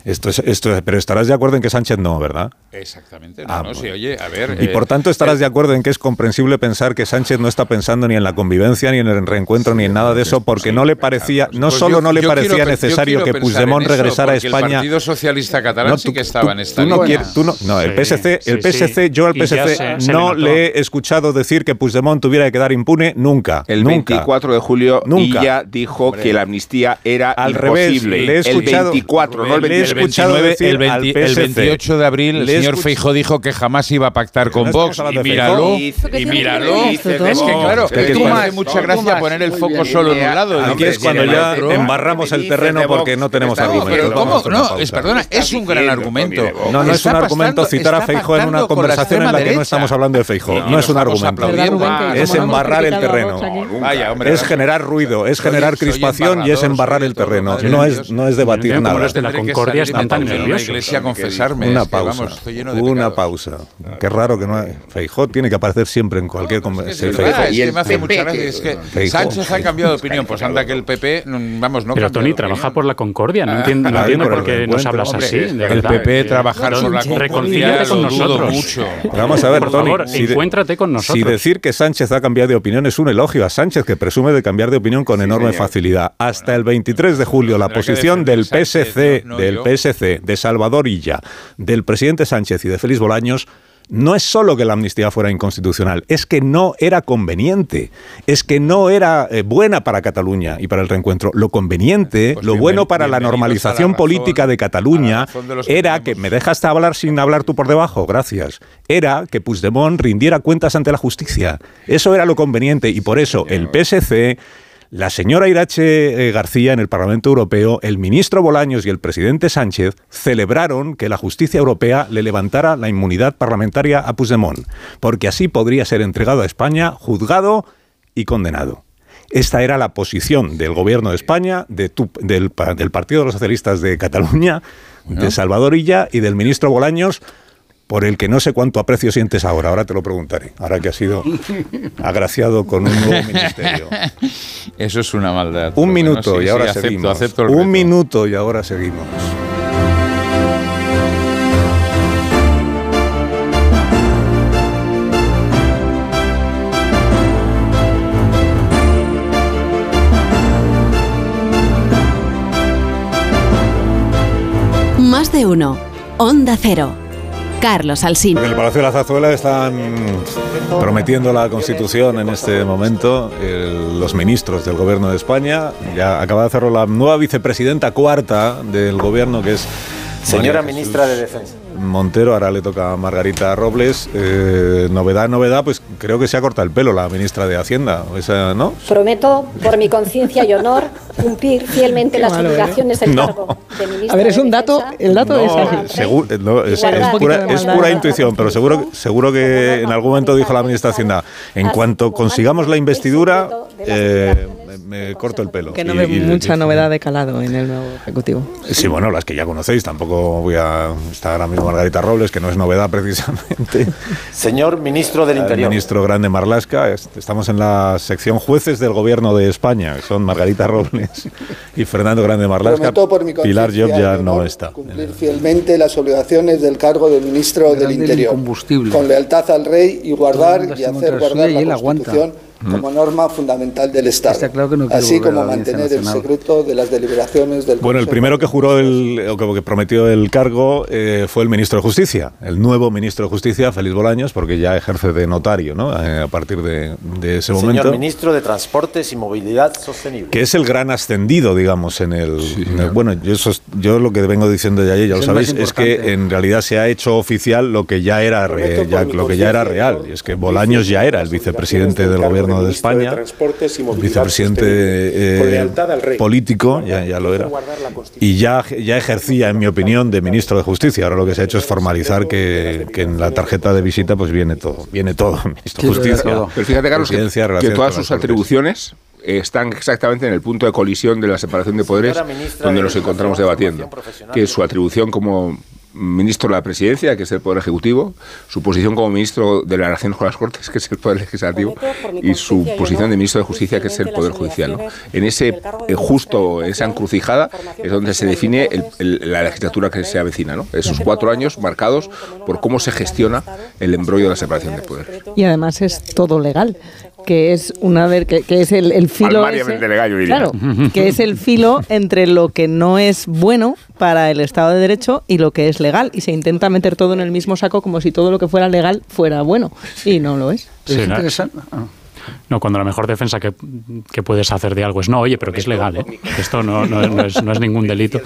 Esto es, esto es- pero estarás de acuerdo en que Sánchez no, ¿verdad? Exactamente. No, Ah, no, sí, oye, a ver. Y eh, por tanto estarás de acuerdo en que es comprensible pensar que Sánchez no está pensando ni en la convivencia, ni en el reencuentro, ni en nada de eso, porque no le parecía, no pues solo yo- no le parecía quiero necesario que Puigdemont regresara a porque El España. Partido Socialista Catalán No, sí tú- que estaba tú- en esta tú no línea. quieres- tú no, no, el Sí, PSC, el sí, PSC, sí. yo al PSC se- se no le notó. le he escuchado decir que Puigdemont tuviera que quedar impune nunca. El nunca. 24 de julio Nunca. Illa dijo que la amnistía era Al revés, imposible. le he escuchado, el 24, no el le he 23. Escuchado 29, decir el, 20 al el PSC. 28 de abril, el señor escuch- Feijo dijo que jamás iba a pactar con no Vox. Y míralo, y míralo. Es que claro, Es que tú hace mucha gracia poner el foco bien. solo en un lado. Aquí es cuando ya embarramos el terreno porque no tenemos No, argumentos. perdona, es un gran argumento. No, no es un argumento citar a está Feijóo en una conversación en la que no estamos hablando de Feijóo. No, es un argumento. aplaudiendo. ¿Verdad, Rubén, que Es embarrar el terreno. Es generar ruido, es generar crispación y es embarrar el terreno. No es, Dios. no es debatir nada. La salir están tan nerviosos. iglesia a confesarme. Una es que, pausa. vamos, estoy lleno de Una pecados. pausa. Qué raro que no hay. Feijó tiene que aparecer siempre en cualquier Es conversación. verdad, Feijóo. es que me hace mucha gracia. Es que Feijóo. Sánchez ha cambiado de opinión. Pues anda que el PP, mm, vamos, no Pero Tony, trabaja por la concordia. No entiendo, no por qué nos hablas así. de El. PP trabajar por la concordia Reconcíliate con nosotros. vamos a ver, Por Tony. encuéntrate con nosotros. Si decir que Sánchez ha cambiado de opinión es un elogio a Sánchez, que presume de cambiar de opinión con enorme facilidad. Hasta el 23 de julio, la posición del PSC, no- no del yo. PSC, de Salvador Illa, del presidente Sánchez y de Félix Bolaños, no es solo que la amnistía fuera inconstitucional, es que no era conveniente, es que no era eh, buena para Cataluña y para el reencuentro. Lo conveniente, Pues lo bueno para la normalización razón- política de Cataluña de que era que me dejas hablar sin hablar tú por debajo, gracias. Era que Puigdemont rindiera cuentas ante la justicia. Eso era lo conveniente y por eso el PSC, la señora Irache eh, García en el Parlamento Europeo, el ministro Bolaños y el presidente Sánchez celebraron que la justicia europea le levantara la inmunidad parlamentaria a Puigdemont, porque así podría ser entregado a España juzgado y condenado. Esta era la posición del gobierno de España, de tu- del, del Partido de los Socialistas de Cataluña, de Salvador Illa y del ministro Bolaños, por el que no sé cuánto aprecio sientes ahora. Ahora te lo preguntaré, ahora que has sido agraciado con un nuevo ministerio. Eso es una maldad. Un bueno, minuto sí, y sí, ahora acepto, seguimos. acepto un reto. minuto y ahora seguimos. Más de uno. Onda Cero. Carlos Alsín. En el Palacio de la Zazuela están prometiendo la Constitución en este momento los ministros del Gobierno de España. Ya acaba de hacerlo la nueva vicepresidenta cuarta del Gobierno, que es Señora María ministra de Defensa. Montero, ahora le toca a Margarita Robles. Eh, novedad, novedad, pues creo que se ha cortado el pelo la ministra de Hacienda. Esa, ¿No? Prometo, por mi conciencia y honor, cumplir fielmente Qué las malo obligaciones del No. cargo de ministra A ver, es de un dato, el dato es No, así. seguro, no, es, es pura, es intuición, pero seguro, seguro que en algún momento dijo la ministra de Hacienda, en cuanto consigamos la investidura, eh, me, corto el pelo. Que no Y- ve y- mucha novedad de calado en el nuevo Ejecutivo. Sí, bueno, las que ya conocéis, tampoco voy a... Está ahora mismo Margarita Robles, que no es novedad precisamente. Señor ministro del El Interior. ministro Grande Marlasca. Est- Estamos en la sección jueces del gobierno de España, que son Margarita Robles y Fernando Grande Marlasca. Por mi Pilar Job ya no está. Cumplir fielmente las obligaciones del cargo de ministro del Grande el Interior. incombustible. Con lealtad al rey y guardar el y hacer la guardar suya y él la aguanta. Como norma fundamental del Estado. Está claro que no quiere así como mantener el secreto de las deliberaciones del Bueno, el primero que juró el, o que que prometió el cargo eh, fue el ministro de Justicia, el nuevo ministro de Justicia, Félix Bolaños, porque ya ejerce de notario, ¿no? Eh, a partir de, de ese Señor momento. ministro de Transportes y Movilidad Sostenible. Que es el gran ascendedido, digamos, en el. en el- bueno, yo, sos- yo lo que vengo diciendo de ayer, ya Es lo el sabéis, es que en realidad se ha hecho oficial lo que ya era, re- ya- lo que ya era real. Y es que Bolaños ya era el vicepresidente del gobierno de España. el vicepresidente eh, político, ya, ya lo era, y ya, ya ejercía, en mi opinión, de ministro de Justicia. Ahora lo que se ha hecho es formalizar que, que en la tarjeta de visita pues viene todo, viene todo, ministro de Justicia. Pero fíjate, Carlos, que, todas sus atribuciones están exactamente en el punto de colisión de la separación de poderes donde de nos encontramos debatiendo. Que es su atribución como ministro de la presidencia, que es el poder ejecutivo, su posición como ministro de las relaciones con las Cortes, que es el poder legislativo, y su posición de ministro de justicia, que es el poder judicial. ¿no? En ese eh, justo, esa encrucijada, es donde se define el- el- la legislatura que se avecina. ¿no? Esos cuatro años marcados por cómo se gestiona el embrollo de la separación de poderes. Y además es todo legal, que es una ver que, que es el, el filo ese- diría. claro, que es el filo entre lo que no es bueno para el Estado de Derecho y lo que es legal y se intenta meter todo en el mismo saco como si todo lo que fuera legal fuera bueno y no lo es. Es Sí, interesante. Ah. No, cuando la mejor defensa que, que puedes hacer de algo es no, oye, pero que es legal, ¿eh? esto no, no, no, es, no, es, ningún delito.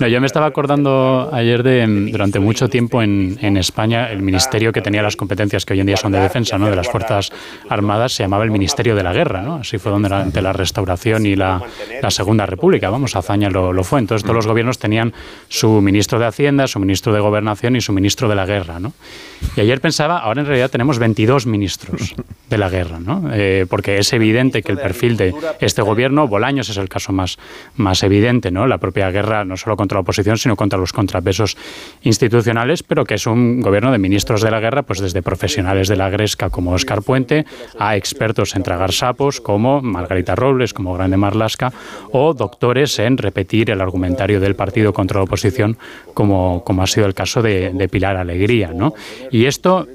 No, yo me estaba acordando ayer de, durante mucho tiempo en, en, España, el ministerio que tenía las competencias que hoy en día son de defensa, ¿no? de las Fuerzas Armadas, se llamaba el Ministerio de la Guerra, ¿no? Así fue donde ante la restauración y la, la Segunda República, vamos, Azaña lo, lo, fue. Entonces todos los gobiernos tenían su ministro de Hacienda, su ministro de Gobernación y su ministro de la Guerra, ¿no? Y ayer pensaba, ahora en realidad tenemos 22 ministros de la guerra, ¿no? Eh, porque es evidente que el perfil de este gobierno, Bolaños es el caso más, más evidente, ¿no? La propia guerra no solo contra la oposición, sino contra los contrapesos institucionales, pero que es un gobierno de ministros de la guerra, pues desde profesionales de la Gresca como Oscar Puente, a expertos en tragar sapos como Margarita Robles, como Grande Marlasca, o doctores en repetir el argumentario del partido contra la oposición, como, como ha sido el caso de, de Pilar Alegría, ¿no? Y esto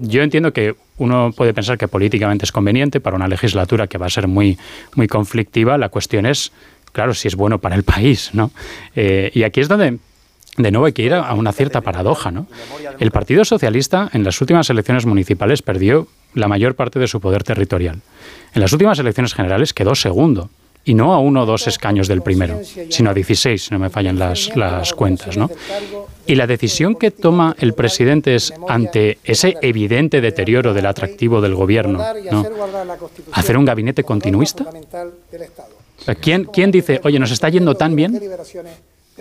yo entiendo que uno puede pensar que políticamente es conveniente para una legislatura que va a ser muy, muy conflictiva. La cuestión es, claro, si es bueno para el país, ¿no? Eh, y aquí es donde de nuevo hay que ir a una cierta paradoja, ¿no? El Partido Socialista en las últimas elecciones municipales perdió la mayor parte de su poder territorial. En las últimas elecciones generales quedó segundo y no a uno o dos escaños del primero, sino a 16, si no me fallan las, las cuentas. ¿no? Y la decisión que toma el presidente es, ante ese evidente deterioro del atractivo del gobierno, ¿no? hacer un gabinete continuista. ¿Quién, ¿Quién dice, oye, nos está yendo tan bien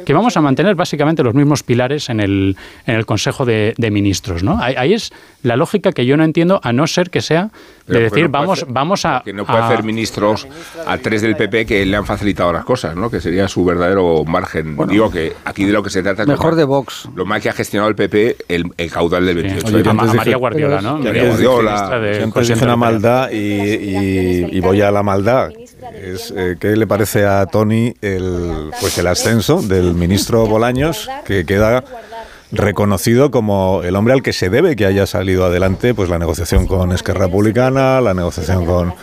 que vamos a mantener básicamente los mismos pilares en el, en el Consejo de, Ministros. ¿no? Ahí, es la lógica que yo no entiendo, a no ser que sea de decir, no vamos, hacer, vamos a... Que no puede a, hacer ministros a tres del PP que le han facilitado las cosas, ¿no? que sería su verdadero margen. Bueno, Digo que aquí de lo que se trata es mejor lo de Vox. Lo mal que ha gestionado el PP el, el caudal del 28. Sí. Oye, a, a, María Guardiola, ¿no? María Guardiola. De, siempre dije una maldad y, y, y voy a la maldad. Es, eh, ¿Qué le parece a Tony el, pues el ascenso del ministro Bolaños, que queda reconocido como el hombre al que se debe que haya salido adelante pues la negociación con Esquerra Republicana, la negociación con,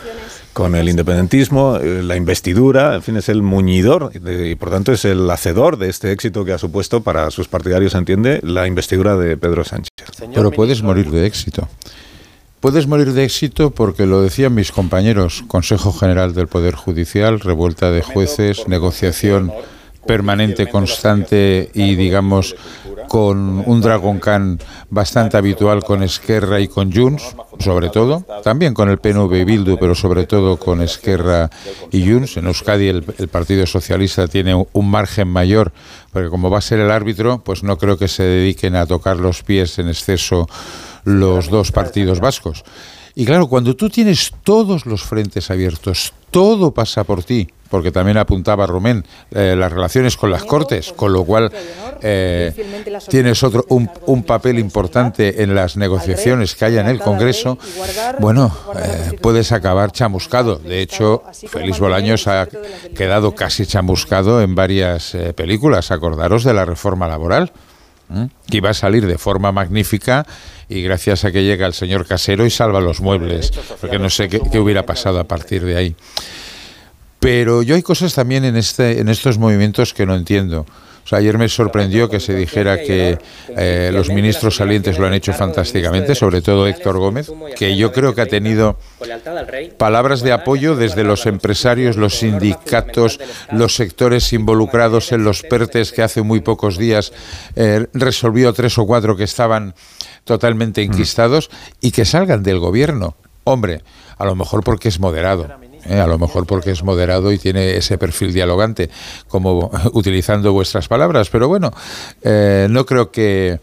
con el independentismo, eh, la investidura, en fin, es el muñidor y por tanto es el hacedor de este éxito que ha supuesto para sus partidarios, entiende, la investidura de Pedro Sánchez. Pero puedes morir de éxito. Puedes morir de éxito porque lo decían mis compañeros, Consejo General del Poder Judicial, revuelta de jueces, negociación permanente, constante y, digamos, con un Dragon Khan bastante habitual con Esquerra y con Junts, sobre todo, también con el PNV y Bildu, pero sobre todo con Esquerra y Junts. En Euskadi el, el, Partido Socialista tiene un margen mayor, porque como va a ser el árbitro, pues no creo que se dediquen a tocar los pies en exceso los dos partidos vascos. Y claro, cuando tú tienes todos los frentes abiertos, todo pasa por ti, porque también apuntaba Romén, eh, las relaciones con las Cortes, con lo cual eh, tienes otro un, un, papel importante en las negociaciones que haya en el Congreso, bueno, eh, puedes acabar chamuscado. De hecho, Félix Bolaños ha quedado casi chamuscado en varias eh, películas. Acordaros de la reforma laboral que iba a salir de forma magnífica y gracias a que llega el señor Casero y salva los muebles, porque no sé qué, qué, hubiera pasado a partir de ahí. Pero yo hay cosas también en, este, en estos movimientos que no entiendo. O sea, ayer me sorprendió que se dijera que eh, los ministros salientes lo han hecho fantásticamente, sobre todo Héctor Gómez, que yo creo que ha tenido palabras de apoyo desde los empresarios, los sindicatos, los sectores involucrados en los PERTES, que hace muy pocos días eh, resolvió tres o cuatro que estaban totalmente enquistados, y que salgan del gobierno. Hombre, a lo mejor porque es moderado. ¿Eh? a lo mejor porque es moderado y tiene ese perfil dialogante, como utilizando vuestras palabras, pero bueno, eh, no creo que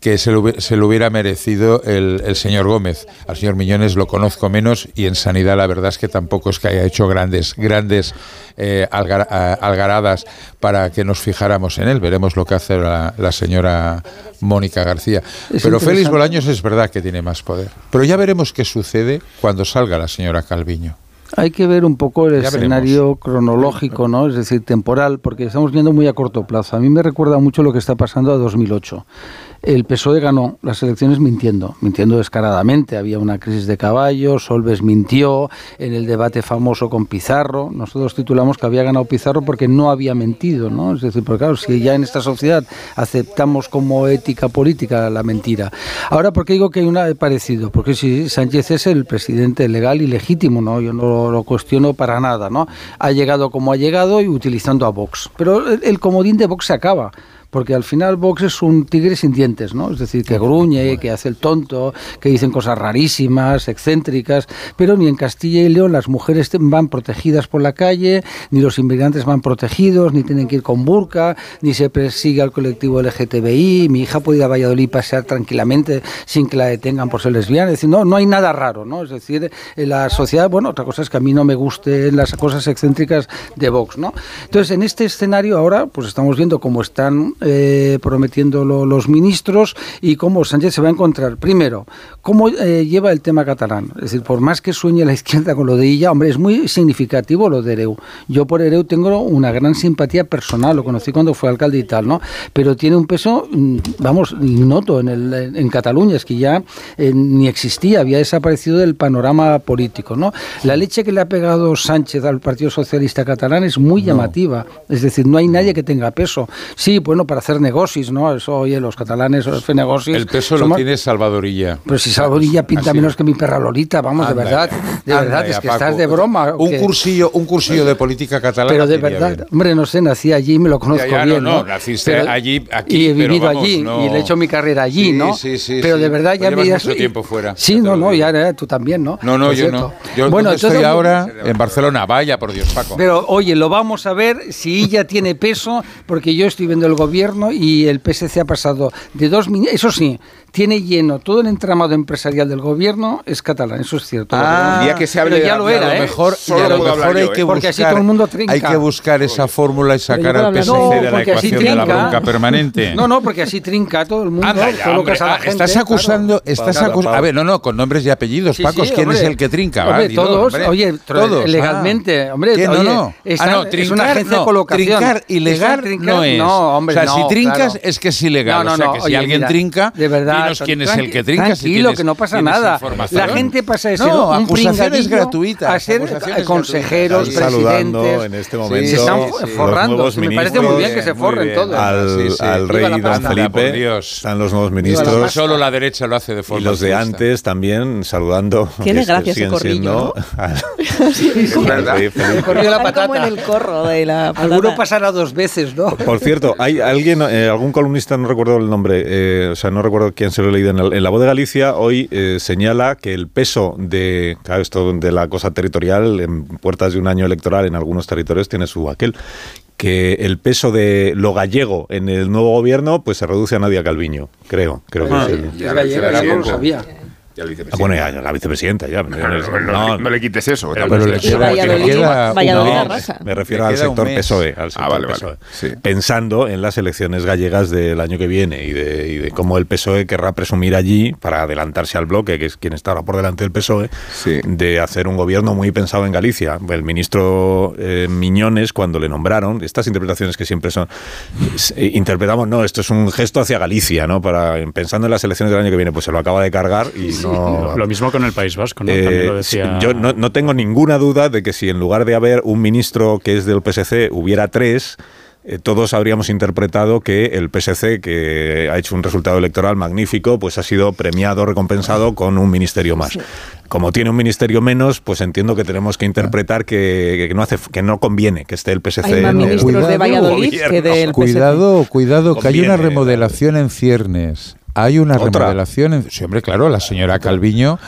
que se lo, se lo, hubiera merecido el, el, señor Gómez. Al señor Miñones lo conozco menos y en sanidad la verdad es que tampoco es que haya hecho grandes, grandes eh, algar, algaradas para que nos fijáramos en él. Veremos lo que hace la, la señora Mónica García. Es Pero Félix Bolaños es verdad que tiene más poder. Pero ya veremos qué sucede cuando salga la señora Calviño. Hay que ver un poco el ya escenario veremos. cronológico, ¿no? Es decir, temporal, porque estamos viendo muy a corto plazo. A mí me recuerda mucho lo que está pasando a 2008. el PSOE ganó las elecciones mintiendo, mintiendo descaradamente. Había una crisis de caballos, Solves mintió en el debate famoso con Pizarro. Nosotros titulamos que había ganado Pizarro porque no había mentido, ¿no? Es decir, porque claro, si ya en esta sociedad aceptamos como ética política la mentira. Ahora, ¿por qué digo que hay una parecido? Porque si Sánchez es el presidente legal y legítimo, ¿no? Yo no lo cuestiono para nada, ¿no? Ha llegado como ha llegado y utilizando a Vox. Pero el, el comodín de Vox se acaba porque al final Vox es un tigre sin dientes, ¿no? Es decir, que gruñe, que hace el tonto, que dicen cosas rarísimas, excéntricas, pero ni en Castilla y León las mujeres van protegidas por la calle, ni los inmigrantes van protegidos, ni tienen que ir con burka, ni se persigue al colectivo LGTBI, mi hija puede ir a Valladolid pasear tranquilamente sin que la detengan por ser lesbiana, es decir, no, no hay nada raro, ¿no? Es decir, en la sociedad, bueno, otra cosa es que a mí no me gusten las cosas excéntricas de Vox, ¿no? Entonces, en este escenario ahora, pues estamos viendo cómo están eh, prometiendo lo, los ministros y cómo Sánchez se va a encontrar. Primero, cómo eh, lleva el tema catalán. Es decir, por más que sueñe la izquierda con lo de ella, hombre, es muy significativo lo de Ereu. Yo por Ereu tengo una gran simpatía personal, lo conocí cuando fue alcalde y tal, ¿no? Pero tiene un peso, mm, vamos, ignoto en, el, en Cataluña, es que ya eh, ni existía, había desaparecido del panorama político, ¿no? La leche que le ha pegado Sánchez al Partido Socialista catalán es muy llamativa, es decir, no hay nadie que tenga peso. Sí, bueno, para hacer negocios, ¿no? Eso, oye, los catalanes hacen negocios. El peso lo tiene Salvadorilla. Pero si Salvadorilla pinta Así. menos que mi perra Lolita, vamos, Anda de verdad. ya. De verdad, ya, es que Paco. estás de broma. ¿o Un cursillo, un cursillo de política catalana. Pero de verdad, bien. hombre, no sé, nací allí, me lo conozco Ya, ya, no, bien, no, ¿no? naciste Pero- allí, aquí, y he pero vivido vamos, allí no. y le he hecho mi carrera allí, Sí, ¿no? sí, sí, pero de verdad ya Pero me llevas mucho tiempo fuera, Sí, ya no, no, ya tú también, ¿no? No, no, yo no. Yo bueno, ¿dónde estoy ahora en Barcelona. Vaya, por Dios, Paco. Pero oye, lo vamos a ver si ella tiene peso, porque yo estoy viendo el gobierno y el PSC ha pasado de dos Eso sí, tiene lleno todo el entramado empresarial del gobierno es catalán, eso es cierto. Ah, el día que se hable pero ya lo a lo ¿eh? mejor, Solo y a lo puedo mejor hay yo, que ¿eh? buscar, Porque así todo el mundo trinca. hay que buscar esa fórmula y sacar al. PSC No, de la ecuación de la bronca permanente. No, no, porque así trinca todo el mundo, Anda ya, colocas hombre. a la Ah, gente. estás acusando, claro. estás acusando. A ver, no, no, con nombres y apellidos, Sí, Paco, sí, ¿quién hombre. es el que trinca? Va, Hombre, dilo, todos, hombre. oye, todos. legalmente, ah. hombre, ¿Qué? oye, no, no. ah, es trincar, una agencia de colocación. Trincar ilegal no es. no, hombre, o sea, si trincas es que es ilegal. No, no, o sea, no, que si alguien trinca, de verdad, dinos quién es el que trinca. si Tranquilo, tienes- que no pasa nada. La gente pasa de ser No, un acusaciones gratuitas. a ser acusaciones consejeros, Están saludando presidentes. en este Se momento están los forrando. me parece ministros. muy bien que se forren bien. todos. al, Sí, sí. al rey la Don. Felipe. por Dios. Están los nuevos ministros. Solo la derecha lo hace de Y forma los de antes también saludando. Tiene gracia ese corrillo. Corrió la Están como patata. en el corro de la patata. Alguno pasará dos veces, ¿no? Por cierto, hay alguien, eh, algún columnista, no recuerdo el nombre, eh, o sea, no recuerdo quién se lo he leído en, el- en La Voz de Galicia, hoy eh, señala que el peso de, claro, esto de la cosa territorial, en puertas de un año electoral en algunos territorios tiene su aquel, que el peso de lo gallego en el nuevo gobierno pues se reduce a Nadia Calviño, creo. creo que Ah, ya, lo sabía. Ya el Ah, vicepresidente. bueno, ya, la vicepresidenta, ya. No, no, no, no le quites eso. Pero, tampoco le es- queda- Valladolid- le queda- Valladolid no, arrasa. me refiero al sector. PSOE, al sector Ah, vale, PSOE. vale. Sí. pensando en las elecciones gallegas del año que viene y de, y de cómo el PSOE querrá presumir allí, para adelantarse al bloque, que es quien está ahora por delante del PSOE, Sí. de hacer un gobierno muy pensado en Galicia. El ministro eh, Miñones, cuando le nombraron, estas interpretaciones que siempre son, eh, interpretamos, no, esto es un gesto hacia Galicia, ¿no? Para, pensando en las elecciones del año que viene, pues se lo acaba de cargar y no... Lo mismo con el País Vasco, ¿no? Eh, También lo decía. Yo no, no tengo ninguna duda de que si en lugar de haber un ministro que es del PSC hubiera tres, eh, todos habríamos interpretado que el PSC, que ha hecho un resultado electoral magnífico, pues ha sido premiado, recompensado con un ministerio más. Como tiene un ministerio menos, pues entiendo que tenemos que interpretar que, que no hace que no conviene que esté el PSC Hay más en el ministros de Cuidado, Valladolid que del PSC. Cuidado, cuidado, que hay una remodelación en ciernes. Hay una ¿Otra? remodelación en... Sí, hombre, claro, la señora Calviño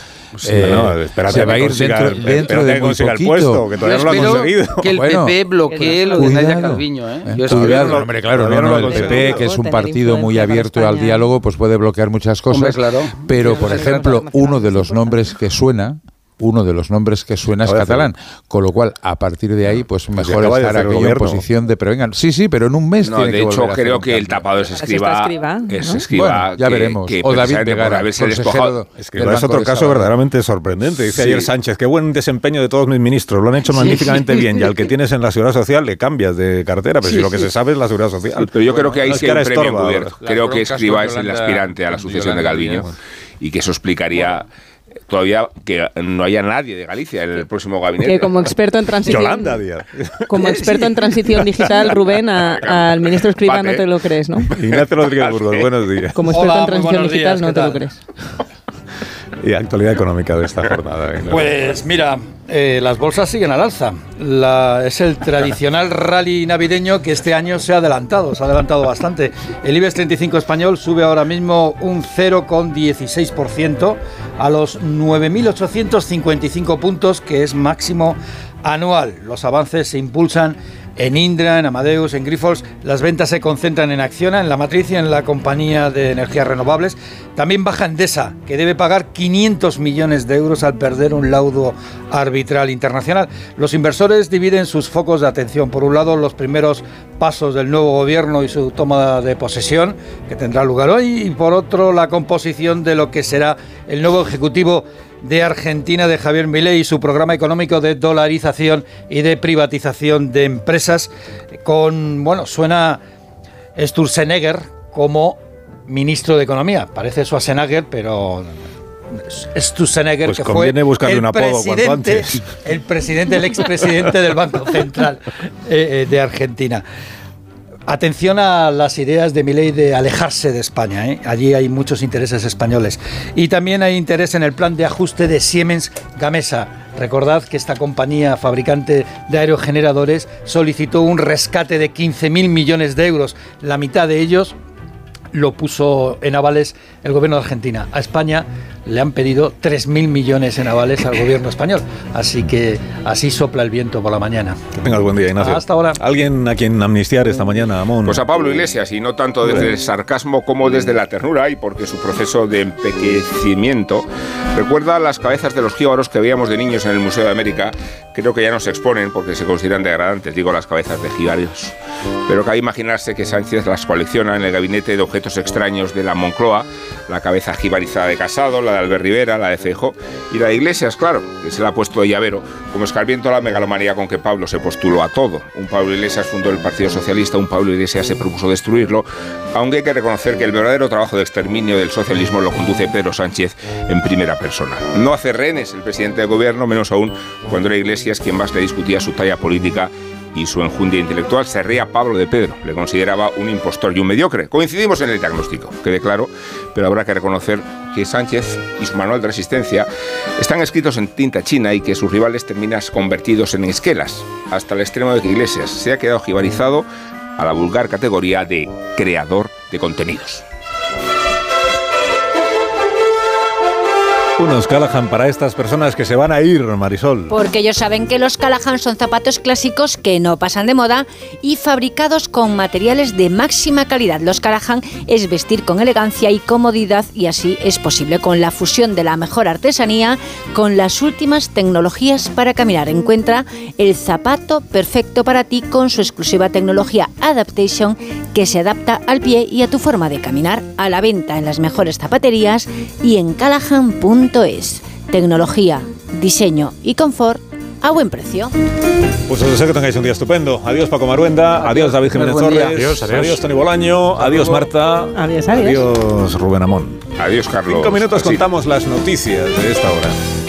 eh, Bueno, espérate se va a que ir consiga dentro, el- dentro de muy consiga el poquito. puesto, que todavía no lo ha conseguido. que el Bueno, PP bloquee lo de Nadia. Calviño, ¿eh? Yo Cuidado, no hombre, claro, no, no no, el PP, que es un partido muy abierto al diálogo, pues puede bloquear muchas cosas. Hombre, claro. Pero, por ejemplo, uno de los nombres que suena uno de los nombres que suena es catalán, con lo cual a partir de ahí pues Pues mejor estar aquello en posición de prevengan. Sí, sí, pero en un mes No, tiene de que hecho volver a hacer creo que el tapado es escriba. Es escriba. Bueno, ya que- veremos. que O David Vegara, haberse consejero despojado. Es otro de caso verdaderamente sorprendente. Dice Sí. ayer Sánchez, qué buen desempeño de todos mis ministros. Lo han hecho magníficamente bien. Y al que tienes en la seguridad social le cambias de cartera. Pero Sí, si lo que se sabe es la seguridad social. Pero yo creo que ahí No, sí hay un premio encubierto. Creo que Escriba es el aspirante a la sucesión de Díaz. y que eso explicaría todavía que no haya nadie de Galicia en el próximo gabinete. Que como experto en transición, Yolanda Díaz. como experto en transición digital, Rubén, a- al ministro Escriba no te lo crees, ¿no? Ignacio Rodríguez Burgos, buenos días. Como experto Hola, en transición digital días, no ¿qué te lo crees. Y actualidad económica de esta jornada. Ignacio. Pues mira, eh, las bolsas siguen al alza. La- es el tradicional rally navideño que este año se ha adelantado, se ha adelantado bastante. El IBEX 35 español sube ahora mismo un 0,16% a los 9.855 puntos, que es máximo anual. Los avances se impulsan en Indra, en Amadeus, en Grifols. Las ventas se concentran en Acciona, en la matriz y en la compañía de energías renovables. También baja Endesa, que debe pagar 500 millones de euros al perder un laudo arbitral internacional. Los inversores dividen sus focos de atención. Por un lado, los primeros pasos del nuevo gobierno y su toma de posesión, que tendrá lugar hoy, y por otro, la composición de lo que será el nuevo ejecutivo de Argentina de Javier Milei y su programa económico de dolarización y de privatización de empresas con, bueno, suena Sturzenegger como ministro de Economía. Parece Schwarzenegger, pero Sturzenegger Pues que conviene fue buscarle el un apodo cuanto presidente, antes. el presidente, el expresidente del Banco Central eh, eh, de Argentina. Atención a las ideas de Milei de alejarse de España. ¿eh? Allí hay muchos intereses españoles. Y también hay interés en el plan de ajuste de Siemens Gamesa. Recordad que esta compañía fabricante de aerogeneradores solicitó un rescate de 15.000 millones de euros. La mitad de ellos lo puso en avales el gobierno de Argentina. A España le han pedido 3.000 millones en avales al gobierno español. Así que así sopla el viento por la mañana. Que tengas buen día, Ignacio. Hasta ahora. ¿Alguien a quien amnistiar esta mañana, Amón? Pues a Pablo Iglesias, y no tanto desde el sarcasmo como desde la ternura, y porque su proceso de empequecimiento recuerda las cabezas de los jíbaros que veíamos de niños en el Museo de América. Creo que ya no se exponen porque se consideran degradantes, digo, las cabezas de jíbaros. Pero cabe imaginarse que Sánchez las colecciona en el gabinete de objetos extraños de la Moncloa, la cabeza jibarizada de Casado, la de Albert Rivera, la de Feijó, y la de Iglesias, claro, que se la ha puesto de llavero, como escarmiento la megalomanía con que Pablo se postuló a todo. Un Pablo Iglesias fundó el Partido Socialista, un Pablo Iglesias se propuso destruirlo, aunque hay que reconocer que el verdadero trabajo de exterminio del socialismo lo conduce Pedro Sánchez en primera persona. No hace rehenes el presidente del gobierno, menos aún cuando era Iglesias quien más le discutía su talla política y su enjundia intelectual se reía Pablo de Pedro. Le consideraba un impostor y un mediocre. Coincidimos en el diagnóstico, quede claro, pero habrá que reconocer que Sánchez y su manual de resistencia están escritos en tinta china y que sus rivales terminan convertidos en esquelas, hasta el extremo de que Iglesias se ha quedado jibarizado a la vulgar categoría de creador de contenidos. Unos Callahan para estas personas que se van a ir, Marisol. Porque ellos saben que los Callahan son zapatos clásicos que no pasan de moda y fabricados con materiales de máxima calidad. Los Callahan es vestir con elegancia y comodidad y así es posible con la fusión de la mejor artesanía con las últimas tecnologías para caminar. Encuentra el zapato perfecto para ti con su exclusiva tecnología Adaptation que se adapta al pie y a tu forma de caminar a la venta en las mejores zapaterías y en callahan.es. Tecnología, diseño y confort a buen precio. Pues os deseo que tengáis un día estupendo. Adiós Paco Maruenda, adiós, David Jiménez. Torres, Adiós, adiós. Tony Bolaño, adiós Marta, Adiós, adiós. adiós Rubén Amón. Adiós, Carlos. Cinco minutos contamos las noticias de esta hora.